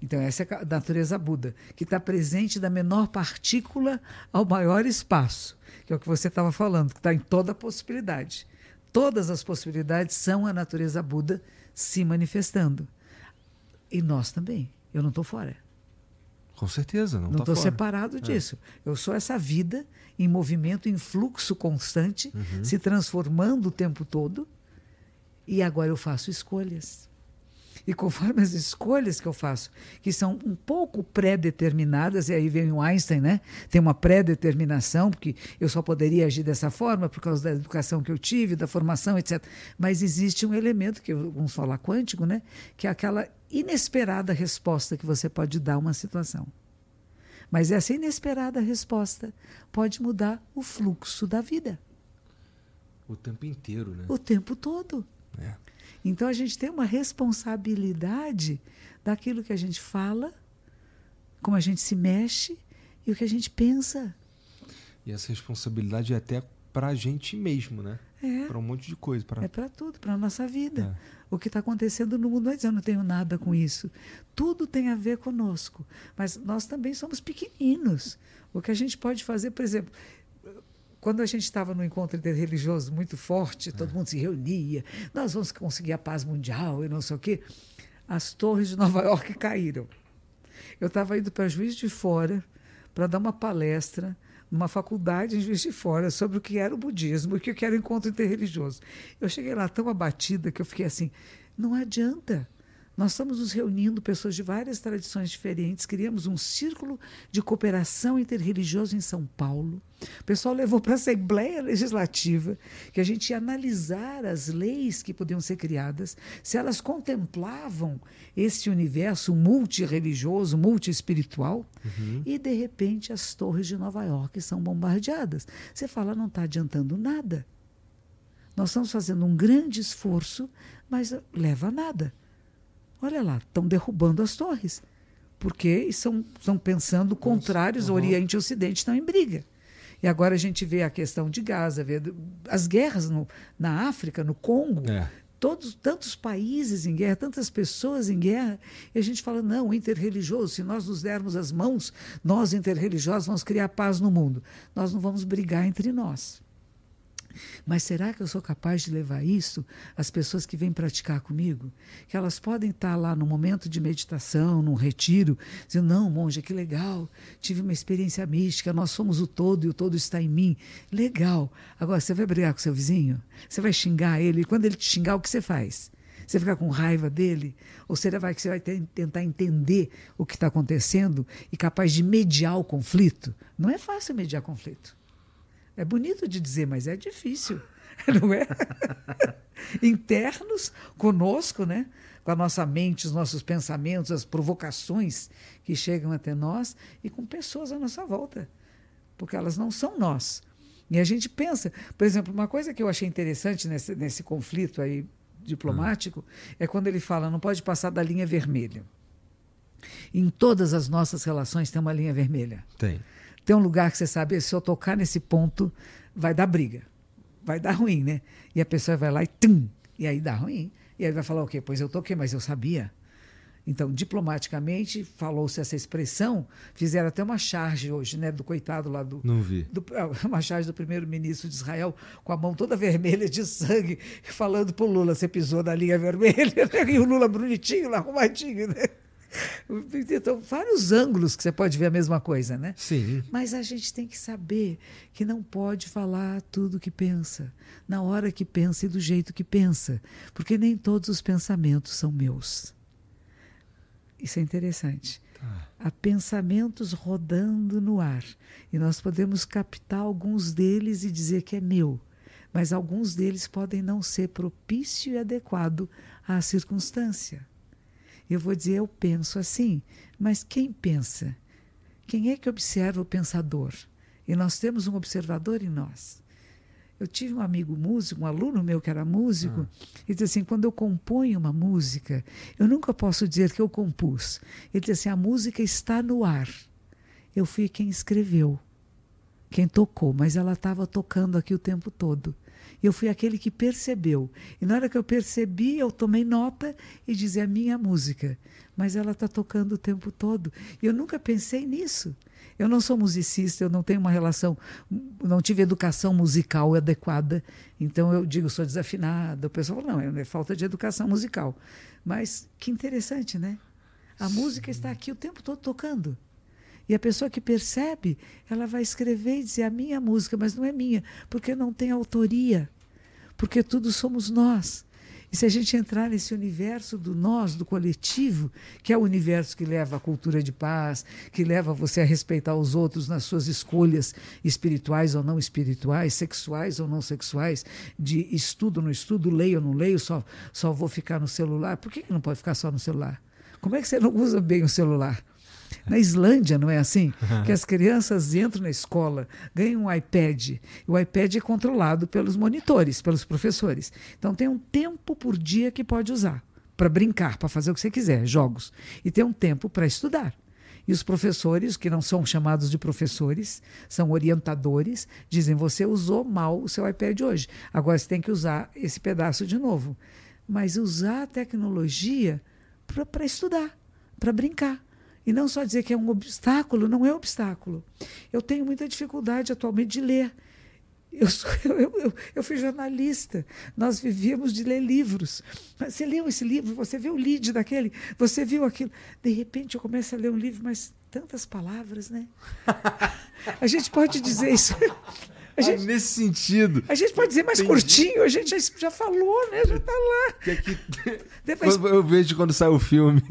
Então, essa é a natureza Buda, que está presente da menor partícula ao maior espaço, que é o que você estava falando, que está em toda a possibilidade. Todas as possibilidades são a natureza Buda se manifestando. E nós também. Eu não estou fora. Com certeza, não Não estou estou separado disso. Eu sou essa vida em movimento, em fluxo constante, se transformando o tempo todo. E agora eu faço escolhas. E conforme as escolhas que eu faço, que são um pouco pré-determinadas, e aí vem o Einstein, né? Tem uma pré-determinação, porque eu só poderia agir dessa forma por causa da educação que eu tive, da formação, etc. Mas existe um elemento, que vamos falar quântico, né? Que é aquela inesperada resposta que você pode dar a uma situação. Mas essa inesperada resposta pode mudar o fluxo da vida. O tempo inteiro, né? O tempo todo. É. Então a gente tem uma responsabilidade daquilo que a gente fala, como a gente se mexe e o que a gente pensa. E essa responsabilidade é até para a gente mesmo, né? É. Para um monte de coisa. Pra... É para tudo, para a nossa vida. É. O que está acontecendo no mundo, não é eu não tenho nada com isso. Tudo tem a ver conosco. Mas nós também somos pequeninos. O que a gente pode fazer, por exemplo, quando a gente estava no encontro interreligioso muito forte, todo mundo se reunia, nós vamos conseguir a paz mundial e não sei o quê, as torres de Nova York <laughs> caíram. Eu estava indo para Juiz de Fora para dar uma palestra numa faculdade em Juiz de Fora sobre o que era o budismo e o que era o encontro interreligioso. Eu cheguei lá tão abatida que eu fiquei assim, não adianta. Nós estamos nos reunindo, pessoas de várias tradições diferentes, criamos um círculo de cooperação interreligioso em São Paulo. O pessoal levou para a Assembleia Legislativa que a gente ia analisar as leis que podiam ser criadas, se elas contemplavam esse universo multireligioso, multiespiritual, uhum. e de repente as torres de Nova York são bombardeadas. Você fala, não está adiantando nada. Nós estamos fazendo um grande esforço, mas leva a nada. Olha lá, estão derrubando as torres. Porque são, estão pensando contrários, uhum. Oriente e Ocidente estão em briga. E agora a gente vê a questão de Gaza, vê as guerras no, na África, no Congo, é. todos tantos países em guerra, tantas pessoas em guerra, e a gente fala, não, interreligioso, se nós nos dermos as mãos, nós interreligiosos vamos criar paz no mundo. Nós não vamos brigar entre nós. Mas será que eu sou capaz de levar isso às pessoas que vêm praticar comigo? Que elas podem estar lá no momento de meditação, num retiro, dizendo: Não, monja, que legal, tive uma experiência mística, nós somos o todo e o todo está em mim. Legal. Agora, você vai brigar com seu vizinho? Você vai xingar ele? E quando ele te xingar, o que você faz? Você fica com raiva dele? Ou será que você vai tentar entender o que está acontecendo e capaz de mediar o conflito? Não é fácil mediar conflito. É bonito de dizer, mas é difícil, <laughs> não é? <laughs> Internos conosco, né? Com a nossa mente, os nossos pensamentos, as provocações que chegam até nós e com pessoas à nossa volta, porque elas não são nós. E a gente pensa, por exemplo, uma coisa que eu achei interessante nesse, nesse conflito aí diplomático hum. é quando ele fala não pode passar da linha vermelha. Em todas as nossas relações tem uma linha vermelha. Tem tem um lugar que você sabe, se eu tocar nesse ponto, vai dar briga. Vai dar ruim, né? E a pessoa vai lá e tum, e aí dá ruim. E aí vai falar o quê? Pois eu toquei, mas eu sabia. Então, diplomaticamente, falou-se essa expressão, fizeram até uma charge hoje, né, do coitado lá do. Não vi. Do, <laughs> uma charge do primeiro-ministro de Israel, com a mão toda <laughs> vermelha de sangue, falando pro Lula: você pisou na linha vermelha, <laughs> né? e o Lula bonitinho, lá arrumadinho, né? <laughs> Então, vários ângulos que você pode ver a mesma coisa, né? Sim. Mas a gente tem que saber que não pode falar tudo que pensa, na hora que pensa e do jeito que pensa, porque nem todos os pensamentos são meus. Isso é interessante. Tá. Há pensamentos rodando no ar e nós podemos captar alguns deles e dizer que é meu, mas alguns deles podem não ser propício e adequado à circunstância. Eu vou dizer, eu penso assim, mas quem pensa? Quem é que observa o pensador? E nós temos um observador em nós. Eu tive um amigo músico, um aluno meu que era músico, ah. e disse assim: quando eu componho uma música, eu nunca posso dizer que eu compus. Ele disse assim: a música está no ar. Eu fui quem escreveu, quem tocou, mas ela estava tocando aqui o tempo todo. Eu fui aquele que percebeu. E na hora que eu percebi, eu tomei nota e dizia a minha música. Mas ela está tocando o tempo todo. E eu nunca pensei nisso. Eu não sou musicista, eu não tenho uma relação, não tive educação musical adequada. Então eu digo, sou desafinada. O pessoal fala, não, é falta de educação musical. Mas que interessante, né? A música está aqui o tempo todo tocando. E a pessoa que percebe, ela vai escrever e dizer a minha música, mas não é minha, porque não tem autoria. Porque tudo somos nós. E se a gente entrar nesse universo do nós, do coletivo, que é o universo que leva à cultura de paz, que leva você a respeitar os outros nas suas escolhas espirituais ou não espirituais, sexuais ou não sexuais, de estudo ou não estudo, leio ou não leio, só, só vou ficar no celular. Por que não pode ficar só no celular? Como é que você não usa bem o celular? <laughs> Na Islândia, não é assim? Que as crianças entram na escola, ganham um iPad. O iPad é controlado pelos monitores, pelos professores. Então tem um tempo por dia que pode usar para brincar, para fazer o que você quiser, jogos. E tem um tempo para estudar. E os professores, que não são chamados de professores, são orientadores, dizem: você usou mal o seu iPad hoje, agora você tem que usar esse pedaço de novo. Mas usar a tecnologia para estudar, para brincar. E não só dizer que é um obstáculo, não é obstáculo. Eu tenho muita dificuldade atualmente de ler. Eu, sou, <laughs> eu, eu, eu, fui jornalista, nós vivíamos de ler livros. Você leu esse livro, você viu o lead daquele, você viu aquilo. De repente eu começo a ler um livro, mas tantas palavras, né? <laughs> A gente pode dizer isso. <laughs> Ah, gente, ah, nesse sentido. A gente pode dizer mais entendi. curtinho, a gente já, já falou, né? Já está lá. Que é. Depois... Eu vejo quando sai o filme.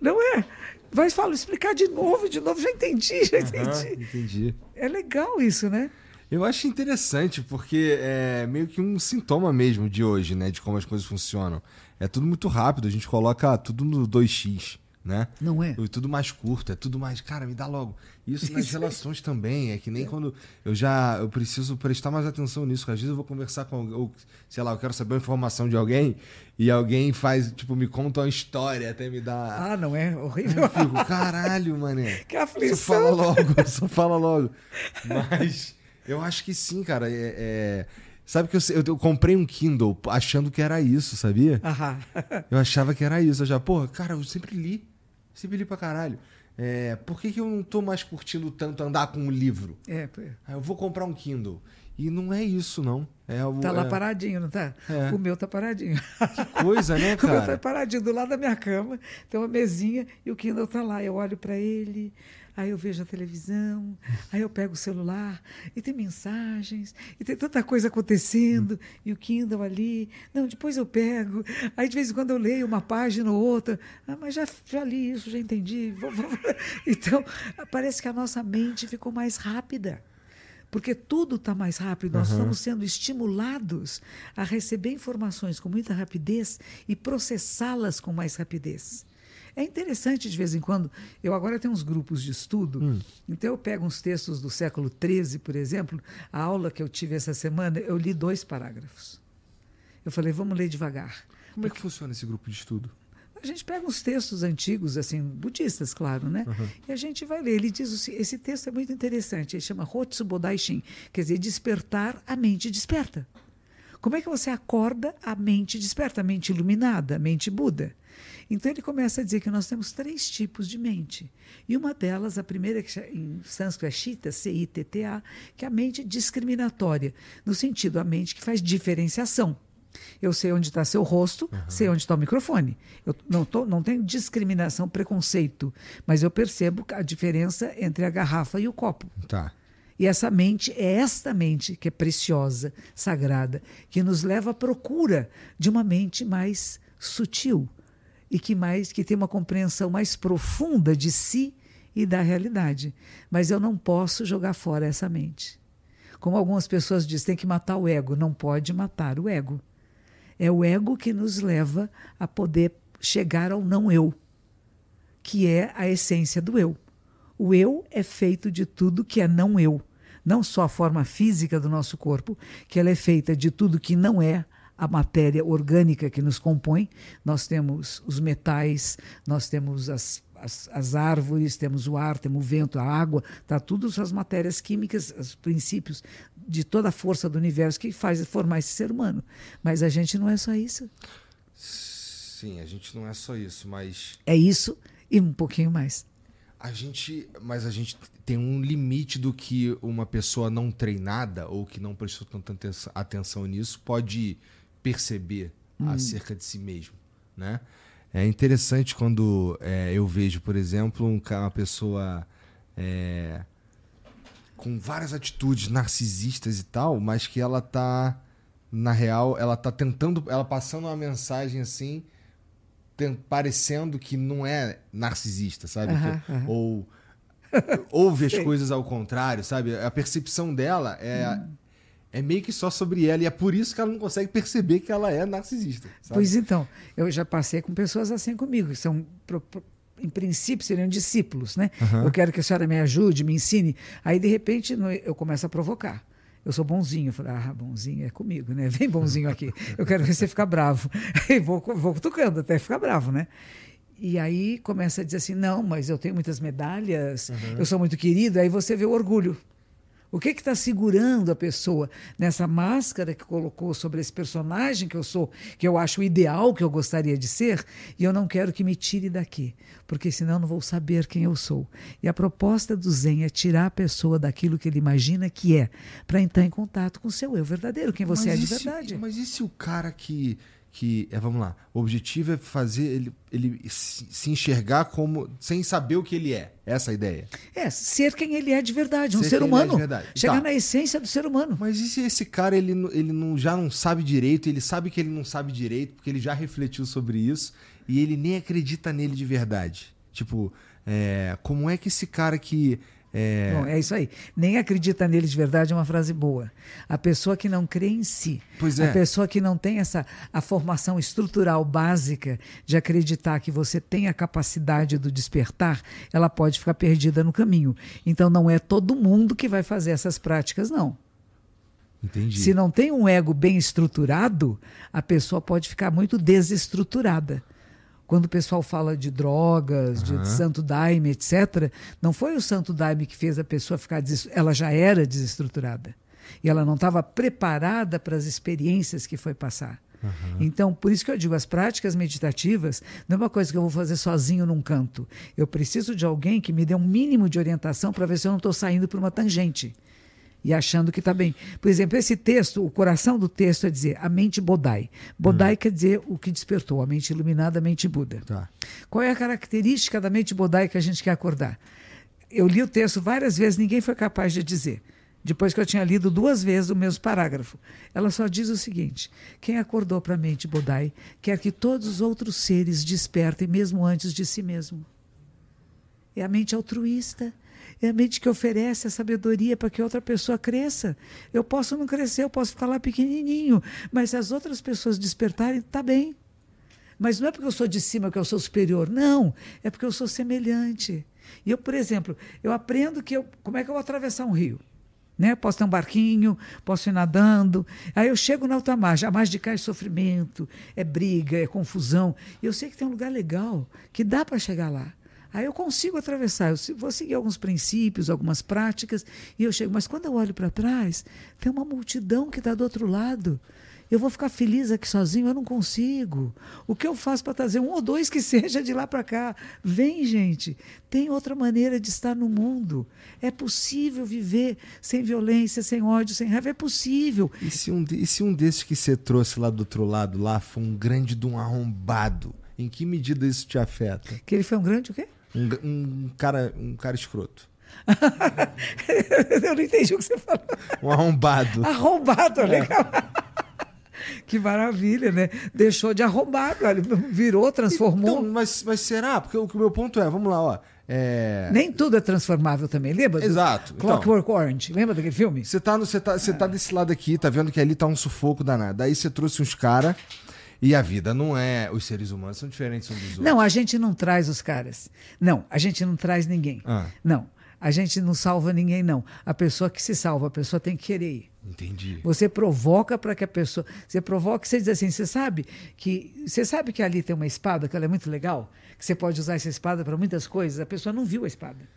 Não é? Vai falo, explicar de novo, de novo, já entendi, já entendi. Uhum, entendi. É legal isso, né? Eu acho interessante, porque é meio que um sintoma mesmo de hoje, né? De como as coisas funcionam. É tudo muito rápido, a gente coloca tudo no 2x né? Não é? E tudo mais curto, é tudo mais. Cara, me dá logo. Isso nas relações também, é que nem é. quando eu já eu preciso prestar mais atenção nisso. Às vezes eu vou conversar com ou, sei lá, eu quero saber uma informação de alguém e alguém faz, tipo, me conta uma história, até me dá. Ah, não é? Horrível. Eu fico, caralho, mané. <laughs> Que aflição. Só fala logo, <laughs> só fala logo. Mas eu acho que sim, cara. é... é... Sabe que eu, eu, eu, comprei um Kindle achando que era isso, sabia? Aham. eu achava que era isso. Eu já, pô, cara, eu sempre li. Sempre li pra caralho. É, por que, que eu não tô mais curtindo tanto andar com um livro? É, eu vou comprar um Kindle. E não é isso, não. É, o, tá lá é... paradinho, não tá? É. O meu tá paradinho. Que coisa, né, cara? <laughs> o meu tá paradinho do lado da minha cama, tem uma mesinha e o Kindle tá lá. Eu olho para ele, aí eu vejo a televisão, aí eu pego o celular e tem mensagens, e tem tanta coisa acontecendo, e o Kindle ali. Não, depois eu pego. Aí de vez em quando eu leio uma página ou outra. Ah, mas já, já li isso, já entendi. <laughs> Então, parece que a nossa mente ficou mais rápida porque tudo está mais rápido, nós uhum. estamos sendo estimulados a receber informações com muita rapidez e processá-las com mais rapidez. É interessante de vez em quando. Eu agora tenho uns grupos de estudo, hum. então eu pego uns textos do século XIII, por exemplo. A aula que eu tive essa semana, eu li dois parágrafos. Eu falei, vamos ler devagar. Como porque... é que funciona esse grupo de estudo? A gente pega uns textos antigos, assim, budistas, claro, né? Uhum. E a gente vai ler. Ele diz, esse texto é muito interessante, ele chama Hotsu Bodaishin, quer dizer, despertar a mente desperta. Como é que você acorda a mente desperta, a mente iluminada, a mente Buda? Então ele começa a dizer que nós temos três tipos de mente. E uma delas, a primeira, que em sânscrito é Chitta, C-I-T-T-A, que é a mente discriminatória, no sentido a mente que faz diferenciação. Eu sei onde está seu rosto, uhum. sei onde está o microfone. Eu não, tô, não tenho discriminação, preconceito, mas eu percebo a diferença entre a garrafa e o copo. Tá. E essa mente é esta mente que é preciosa, sagrada, que nos leva à procura de uma mente mais sutil, e que mais que tem uma compreensão mais profunda de si e da realidade. Mas eu não posso jogar fora essa mente. Como algumas pessoas dizem, tem que matar o ego. Não pode matar o ego. É o ego que nos leva a poder chegar ao não eu, que é a essência do eu. O eu é feito de tudo que é não eu. Não só a forma física do nosso corpo, que ela é feita de tudo que não é a matéria orgânica que nos compõe. Nós temos os metais, nós temos as, as, as árvores, temos o ar, temos o vento, a água, tá tudo as matérias químicas, os princípios de toda a força do universo que faz formar esse ser humano. Mas a gente não é só isso. Sim, a gente não é só isso, mas é isso e um pouquinho mais. A gente, mas a gente tem um limite do que uma pessoa não treinada ou que não prestou tanta atenção nisso pode perceber hum. acerca de si mesmo, né? É interessante quando é, eu vejo, por exemplo, um, uma pessoa é, com várias atitudes narcisistas e tal, mas que ela tá na real, ela tá tentando, ela passando uma mensagem assim, tem, parecendo que não é narcisista, sabe? Que, Ou <laughs> ouve as coisas ao contrário, sabe? A percepção dela é hum. É meio que só sobre ela e é por isso que ela não consegue perceber que ela é narcisista. Sabe? Pois então, eu já passei com pessoas assim comigo, que são em princípio, seriam discípulos, né? Uhum. Eu quero que a senhora me ajude, me ensine. Aí, de repente, eu começo a provocar. Eu sou bonzinho. Eu falei, ah, bonzinho é comigo, né? Vem bonzinho aqui. Eu quero ver você ficar bravo. <laughs> E vou, vou tocando até ficar bravo, né? E aí começa a dizer assim: não, mas eu tenho muitas medalhas, uhum. eu sou muito querido. Aí você vê o orgulho. O que está segurando a pessoa nessa máscara que colocou sobre esse personagem que eu sou, que eu acho o ideal que eu gostaria de ser, e eu não quero que me tire daqui, porque senão não vou saber quem eu sou. E a proposta do Zen é tirar a pessoa daquilo que ele imagina que é, para entrar em contato com o seu eu verdadeiro, quem você mas é de verdade. Se, mas e se o cara que que é, vamos lá, o objetivo é fazer ele, ele se enxergar como sem saber o que ele é. Essa é a ideia. É, ser quem ele é de verdade, um ser, ser humano. É chegar tá. na essência do ser humano. Mas e se esse cara ele, ele não, já não sabe direito, ele sabe que ele não sabe direito, porque ele já refletiu sobre isso e ele nem acredita nele de verdade? Tipo, é, como é que esse cara que é... Bom, é isso aí. Nem acredita nele de verdade é uma frase boa. A pessoa que não crê em si, é. a pessoa que não tem essa a formação estrutural básica de acreditar que você tem a capacidade do despertar, ela pode ficar perdida no caminho. Então não é todo mundo que vai fazer essas práticas, não. Entendi. Se não tem um ego bem estruturado, a pessoa pode ficar muito desestruturada quando o pessoal fala de drogas, uhum. de santo daime, etc., não foi o santo daime que fez a pessoa ficar. Ela já era desestruturada. E ela não estava preparada para as experiências que foi passar. Uhum. Então, por isso que eu digo, as práticas meditativas não é uma coisa que eu vou fazer sozinho num canto. Eu preciso de alguém que me dê um mínimo de orientação para ver se eu não estou saindo por uma tangente e achando que está bem. Por exemplo, esse texto, o coração do texto é dizer a mente Bodai. Bodai hum. quer dizer o que despertou, a mente iluminada, a mente Buda. Tá. Qual é a característica da mente Bodai que a gente quer acordar? Eu li o texto várias vezes, ninguém foi capaz de dizer. Depois que eu tinha lido duas vezes o mesmo parágrafo. Ela só diz o seguinte: quem acordou para a mente Bodai quer que todos os outros seres despertem mesmo antes de si mesmo. É a mente altruísta, é a mente que oferece a sabedoria para que outra pessoa cresça. Eu posso não crescer, eu posso ficar lá pequenininho, mas se as outras pessoas despertarem, está bem. Mas não é porque eu sou de cima que eu sou superior, não, é porque eu sou semelhante. E eu, por exemplo, eu aprendo que eu, como é que eu vou atravessar um rio? Né? Posso ter um barquinho, posso ir nadando. Aí eu chego na alta margem. A margem de cá é sofrimento, é briga, é confusão. E eu sei que tem um lugar legal, que dá para chegar lá. Aí eu consigo atravessar, eu vou seguir alguns princípios, algumas práticas, e eu chego. Mas quando eu olho para trás, tem uma multidão que está do outro lado. Eu vou ficar feliz aqui sozinho? Eu não consigo. O que eu faço para trazer um ou dois que <laughs> seja de lá para cá? Vem, gente. Tem outra maneira de estar no mundo. É possível viver sem violência, sem ódio, sem raiva. É possível. E se um, e se um desses que você trouxe lá do outro lado lá foi um grande de um arrombado? Em que medida isso te afeta? Que ele foi um grande o quê? Um, um, cara, um cara escroto. <laughs> eu não entendi o que você falou. Um arrombado. Arrombado, é. legal. <laughs> que maravilha, né? Deixou de arrombar, virou, transformou. Então, mas, mas será? Porque o, o meu ponto é, vamos lá, ó. É... Nem tudo é transformável também, lembra? Exato. Clockwork então, Orange, lembra daquele filme? Você tá, no, você tá, você tá desse lado aqui, tá vendo que ali tá um sufoco danado. Aí você trouxe uns caras e a vida não é. Os seres humanos são diferentes uns dos outros. Não, a gente não traz os caras. Não, a gente não traz ninguém. Ah. Não. A gente não salva ninguém, não. A pessoa que se salva, a pessoa tem que querer ir. Entendi. Você provoca para que a pessoa. Você provoca, você diz assim: você sabe que. Você sabe que ali tem uma espada, que ela é muito legal? Que você pode usar essa espada para muitas coisas. A pessoa não viu a espada.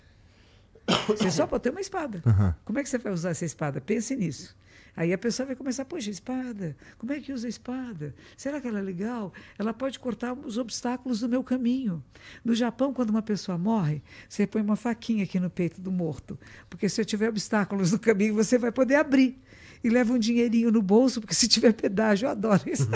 Você só pode ter uma espada. Uhum. Como é que você vai usar essa espada? Pense nisso. Aí a pessoa vai começar, poxa, espada, como é que usa a espada? Será que ela é legal? Ela pode cortar os obstáculos do meu caminho. No Japão, quando uma pessoa morre, você põe uma faquinha aqui no peito do morto, porque se eu tiver obstáculos no caminho, você vai poder abrir. E leva um dinheirinho no bolso, porque se tiver pedágio, eu adoro isso.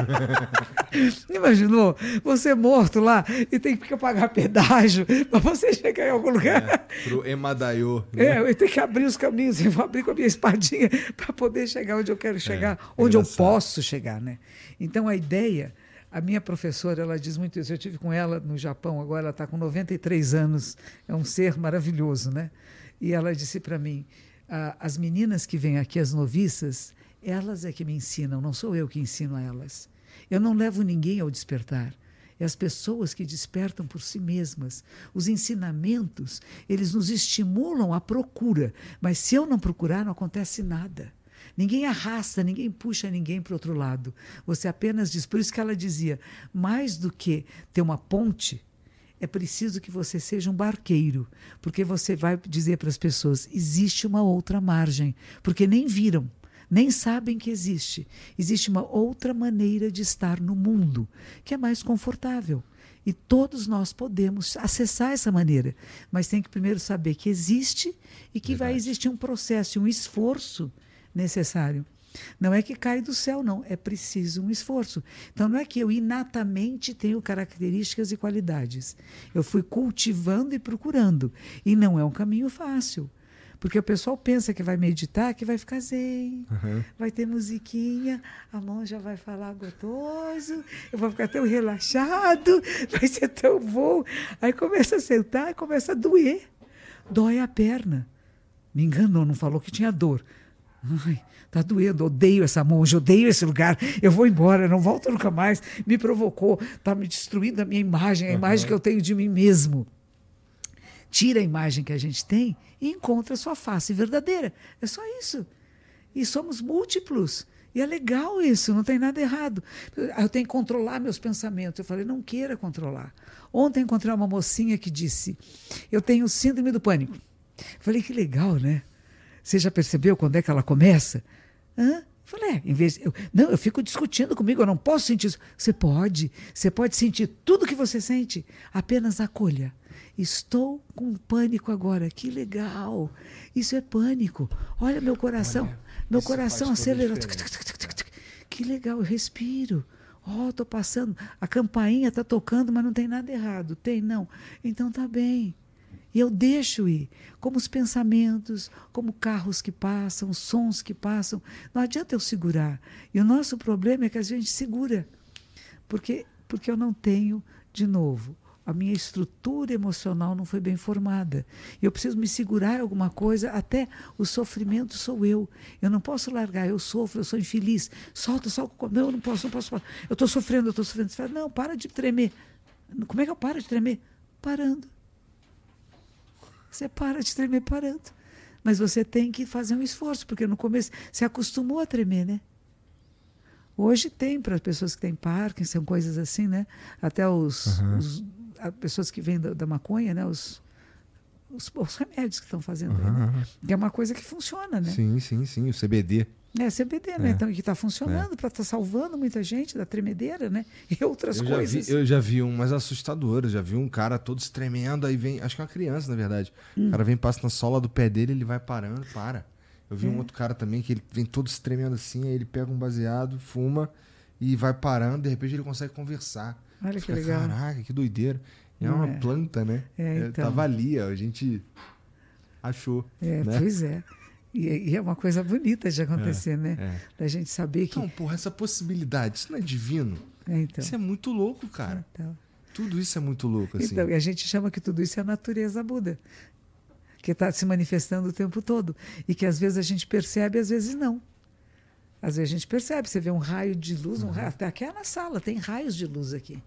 <laughs> Imaginou? Você morto lá e tem que pagar pedágio para você chegar em algum lugar. É, pro Emadaiô. Né? É, eu tenho que abrir os caminhos, eu vou abrir com a minha espadinha <laughs> para poder chegar onde eu quero chegar, é, onde eu posso chegar, né? Então a ideia a minha professora, ela diz muito isso. Eu tive com ela no Japão, agora ela está com 93 anos, é um ser maravilhoso, né? E ela disse para mim: ah, as meninas que vêm aqui, as noviças, elas é que me ensinam, não sou eu que ensino a elas. Eu não levo ninguém ao despertar. É as pessoas que despertam por si mesmas. Os ensinamentos, eles nos estimulam à procura, mas se eu não procurar, não acontece nada. Ninguém arrasta, ninguém puxa ninguém para o outro lado. Você apenas diz. Por isso que ela dizia: mais do que ter uma ponte, é preciso que você seja um barqueiro, porque você vai dizer para as pessoas: existe uma outra margem, porque nem viram, nem sabem que existe. Existe uma outra maneira de estar no mundo, que é mais confortável. E todos nós podemos acessar essa maneira, mas tem que primeiro saber que existe e que Verdade. vai existir um processo, um esforço necessário. Não é que cai do céu, não. É preciso um esforço. Então, não é que eu inatamente tenho características e qualidades. Eu fui cultivando e procurando. E não é um caminho fácil. Porque o pessoal pensa que vai meditar, que vai ficar zen, uhum. vai ter musiquinha, a mão já vai falar gostoso, eu vou ficar tão relaxado, <laughs> vai ser tão bom. Aí começa a sentar e começa a doer. Dói a perna. Me enganou, não falou que tinha dor. Ai, tá doendo, odeio essa monja, odeio esse lugar, eu vou embora, não volto nunca mais. Me provocou, tá me destruindo a minha imagem, a uhum. imagem que eu tenho de mim mesmo. Tira a imagem que a gente tem e encontra a sua face verdadeira. É só isso. E somos múltiplos. E é legal isso, não tem nada errado. Eu tenho que controlar meus pensamentos. Eu falei, não queira controlar. Ontem encontrei uma mocinha que disse: Eu tenho síndrome do pânico. Eu falei, que legal, né? Você já percebeu quando é que ela começa? Hã? Falei, é, em vez eu, não, eu fico discutindo comigo, eu não posso sentir isso. Você pode, você pode sentir tudo que você sente, apenas acolha. Estou com pânico agora, que legal. Isso é pânico. Olha meu coração, Olha, meu coração acelerou. Que legal, eu respiro. Oh, tô passando, a campainha tá tocando, mas não tem nada errado. Tem não. Então tá bem. E eu deixo ir, como os pensamentos, como carros que passam, sons que passam. Não adianta eu segurar. E o nosso problema é que a gente segura. Porque, porque eu não tenho, de novo, a minha estrutura emocional não foi bem formada. Eu preciso me segurar alguma coisa, até o sofrimento sou eu. Eu não posso largar, eu sofro, eu sou infeliz. Solta, solta, não, eu não posso, não posso. Eu estou sofrendo, eu estou sofrendo. Você fala, não, para de tremer. Como é que eu paro de tremer? Parando. Você para de tremer parando. Mas você tem que fazer um esforço, porque no começo você acostumou a tremer, né? Hoje tem para as pessoas que têm Parkinson, coisas assim, né? Até os, uhum. os pessoas que vêm da, da maconha, né? Os, os, os, remédios que estão fazendo uhum. aí, né? Que é uma coisa que funciona, né? Sim, sim, sim. O CBD. É, CBD, né? É. Então, que está funcionando é. para estar tá salvando muita gente da tremedeira, né? <laughs> E outras eu coisas. Já vi, eu já vi um mais assustador, já vi um cara todo tremendo, aí vem, acho que é uma criança, na verdade. Hum. O cara vem, passa na sola do pé dele, ele vai parando, para. Eu vi é. um outro cara também que ele vem todo tremendo assim, aí ele pega um baseado, fuma e vai parando, de repente ele consegue conversar. Olha que Fica, legal. Caraca, que doideira. é uma é. planta, né? É, então. Tava ali, ó, a gente achou. É, né? pois é. E, e, é uma coisa bonita de acontecer, é, né? É. Da gente saber que. Não, porra, essa possibilidade, isso não é divino. É, então. Isso é muito louco, cara. Então. Tudo isso é muito louco, assim. Então, e a gente chama que tudo isso é a natureza Buda. Que está se manifestando o tempo todo. E que às vezes a gente percebe, às vezes não. Às vezes a gente percebe, você vê um raio de luz, um uhum. raio, até aqui é na sala, tem raios de luz aqui.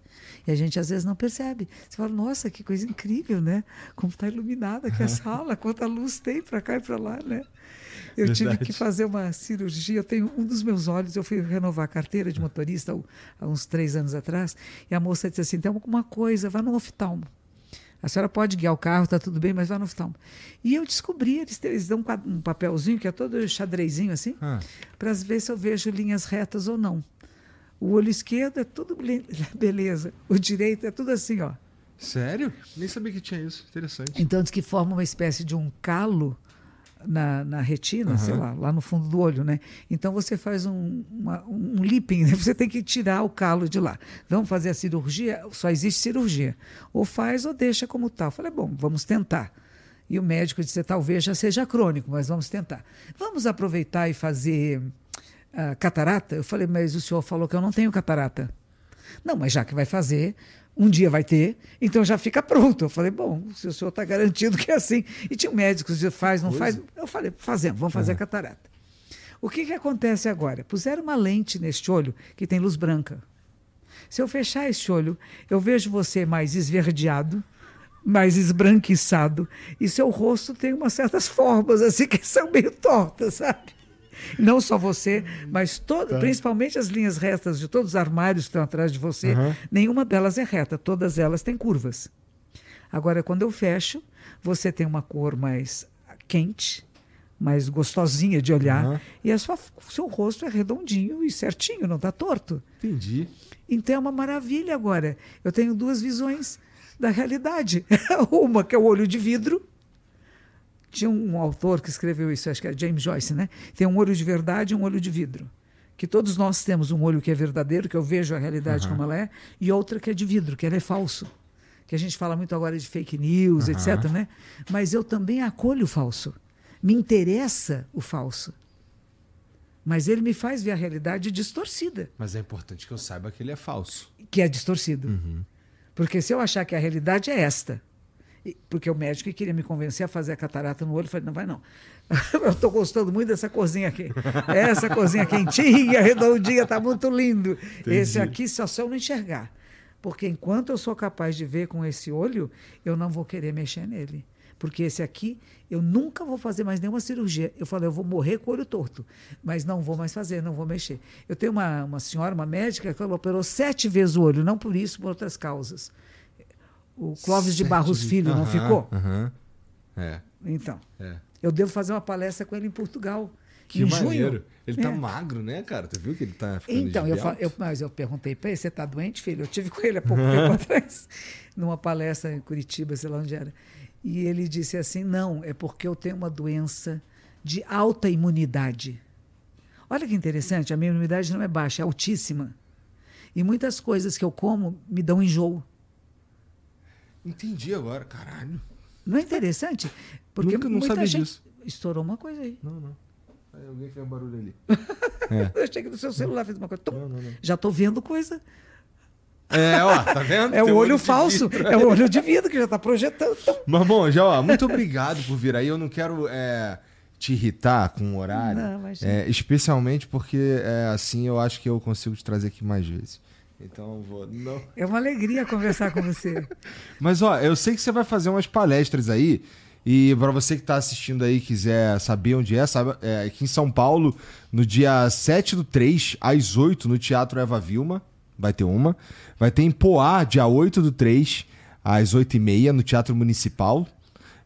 E a gente às vezes não percebe. Você fala, nossa, que coisa incrível, né? Como está iluminada aqui a sala, quanta luz tem para cá e para lá, né? Eu Verdade. tive que fazer uma cirurgia. Eu tenho um dos meus olhos, eu fui renovar a carteira de motorista há uns três anos atrás, e a moça disse assim: tem alguma coisa, vá no oftalmo. A senhora pode guiar o carro, está tudo bem, mas vá no oftalmo. E eu descobri, eles, eles dão um papelzinho que é todo xadrezinho assim, ah. para ver se eu vejo linhas retas ou não. O olho esquerdo é tudo <laughs> beleza, o direito é tudo assim, ó. Sério? Nem sabia que tinha isso. Interessante. Então diz que forma uma espécie de um calo na, na retina, uhum. sei lá, lá no fundo do olho, né? Então você faz um, uma, um lipping, né? <laughs> você tem que tirar o calo de lá. Vamos fazer a cirurgia? Só existe cirurgia. Ou faz ou deixa como tal. Eu falei, bom, vamos tentar. E o médico disse, talvez já seja crônico, mas vamos tentar. Vamos aproveitar e fazer uh, catarata? Eu falei, mas o senhor falou que eu não tenho catarata. Não, mas já que vai fazer, um dia vai ter, então já fica pronto. Eu falei, bom, se o senhor está garantido que é assim. E tinha um médico que dizia, faz, não faz. Eu falei, fazemos, vamos fazer uhum. a catarata. O que, que acontece agora? Puseram uma lente neste olho que tem luz branca. Se eu fechar esse olho, eu vejo você mais esverdeado, mais esbranquiçado, e seu rosto tem umas certas formas assim que são meio tortas, sabe? <laughs> Não só você, mas todo, tá. principalmente as linhas retas de todos os armários que estão atrás de você, uhum. nenhuma delas é reta, todas elas têm curvas. Agora, quando eu fecho, você tem uma cor mais quente, mais gostosinha de olhar, uhum. e a sua, seu rosto é redondinho e certinho, não está torto. Entendi. Então é uma maravilha agora. Eu tenho duas visões da realidade. <laughs> uma que é o olho de vidro, tinha um autor que escreveu isso, acho que é James Joyce, né? Tem um olho de verdade e um olho de vidro. Que todos nós temos um olho que é verdadeiro, que eu vejo a realidade uhum. como ela é, e outra que é de vidro, que ela é falso. Que a gente fala muito agora de fake news, uhum. etc. Né? Mas eu também acolho o falso. Me interessa o falso. Mas ele me faz ver a realidade distorcida. Mas é importante que eu saiba que ele é falso. Que é distorcido. Uhum. Porque se eu achar que a realidade é esta, porque o médico queria me convencer a fazer a catarata no olho. Eu falei, não vai não. <laughs> Eu estou gostando muito dessa corzinha aqui. Essa corzinha quentinha, redondinha, está muito lindo. Entendi. Esse aqui só se eu não enxergar. Porque enquanto eu sou capaz de ver com esse olho, eu não vou querer mexer nele. Porque esse aqui, eu nunca vou fazer mais nenhuma cirurgia. Eu falei, eu vou morrer com o olho torto, mas não vou mais fazer, não vou mexer. Eu tenho uma, uma senhora, uma médica, que ela operou sete vezes o olho, não por isso, por outras causas o Clóvis de Barros Filho, uhum, não ficou? Uhum. É. Então. É. Eu devo fazer uma palestra com ele em Portugal. Que em maneiro. Junho. Ele tá é. magro, né, cara? Tu viu que ele tá ficando Então, eu, eu, mas eu perguntei para ele, você tá doente, filho? Eu tive com ele há pouco tempo atrás, <laughs> numa palestra em Curitiba, sei lá onde era. E ele disse assim, não, é porque eu tenho uma doença de alta imunidade. Olha que interessante, a minha imunidade não é baixa, é altíssima. E muitas coisas que eu como me dão enjoo. Entendi agora, caralho. Não é interessante? Porque Nunca não sabia gente... disso. Estourou uma coisa aí. Não, não. Aí alguém fez um barulho ali. <laughs> é. Eu achei que no seu celular fez uma coisa. Não, não, não. Já estou vendo coisa. É, ó, tá vendo? <laughs> É o olho, olho falso, é o olho de vidro que já está projetando. <laughs> Mas bom, já, ó, muito obrigado por vir aí. Eu não quero é, te irritar com o horário. Não, mas... é, especialmente porque é, assim eu acho que eu consigo te trazer aqui mais vezes. Então vou. Não. É uma alegria conversar com você. <laughs> Mas ó, eu sei que você vai fazer umas palestras aí. E para você que está assistindo aí quiser saber onde é, sabe, é aqui em São Paulo, no dia 7 do 3, às 8, no Teatro Eva Vilma, vai ter uma. Vai ter em Poá, dia 8 do 3, às 8 e meia, no Teatro Municipal.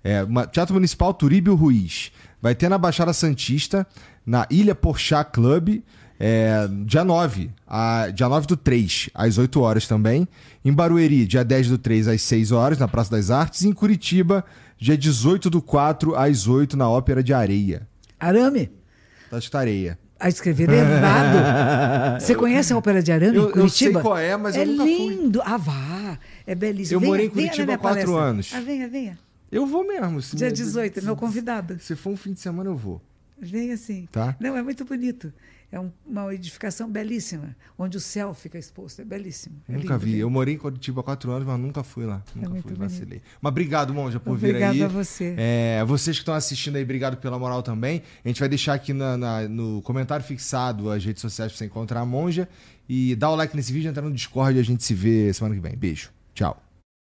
É, uma, Teatro Municipal Turíbio Ruiz. Vai ter na Baixada Santista, na Ilha Porchat Club, é, dia 9, a, dia 9 do 3, às 8 horas também. Em Barueri, dia 10 do 3, às 6 horas, na Praça das Artes. E em Curitiba, dia 18 do 4, às 8, na Ópera de Areia. Arame? Da Areia. A escrever errado. <laughs> Você conhece a Ópera de Arame eu, em Curitiba? Eu sei qual é, mas é eu nunca fui. É lindo. Ah, vá. É belíssimo. Eu venha, morei em Curitiba há 4 anos. Ah, venha, venha. Eu vou mesmo. Dia 18, é meu convidado. Se for um fim de semana, eu vou. Venha sim. Tá. Não, é muito bonito. É um, uma edificação belíssima, onde o céu fica exposto. É belíssimo. É nunca lindo, vi. Lindo. Eu morei em Curitiba há quatro anos, mas nunca fui lá. É nunca fui, bonito. vacilei. Mas obrigado, Monja, por Obrigada vir aí. Obrigado a você. É, vocês que estão assistindo aí, obrigado pela moral também. A gente vai deixar aqui na, na, no comentário fixado as redes sociais para você encontrar a Monja. E dá o like nesse vídeo, entrar no Discord e a gente se vê semana que vem. Beijo. Tchau.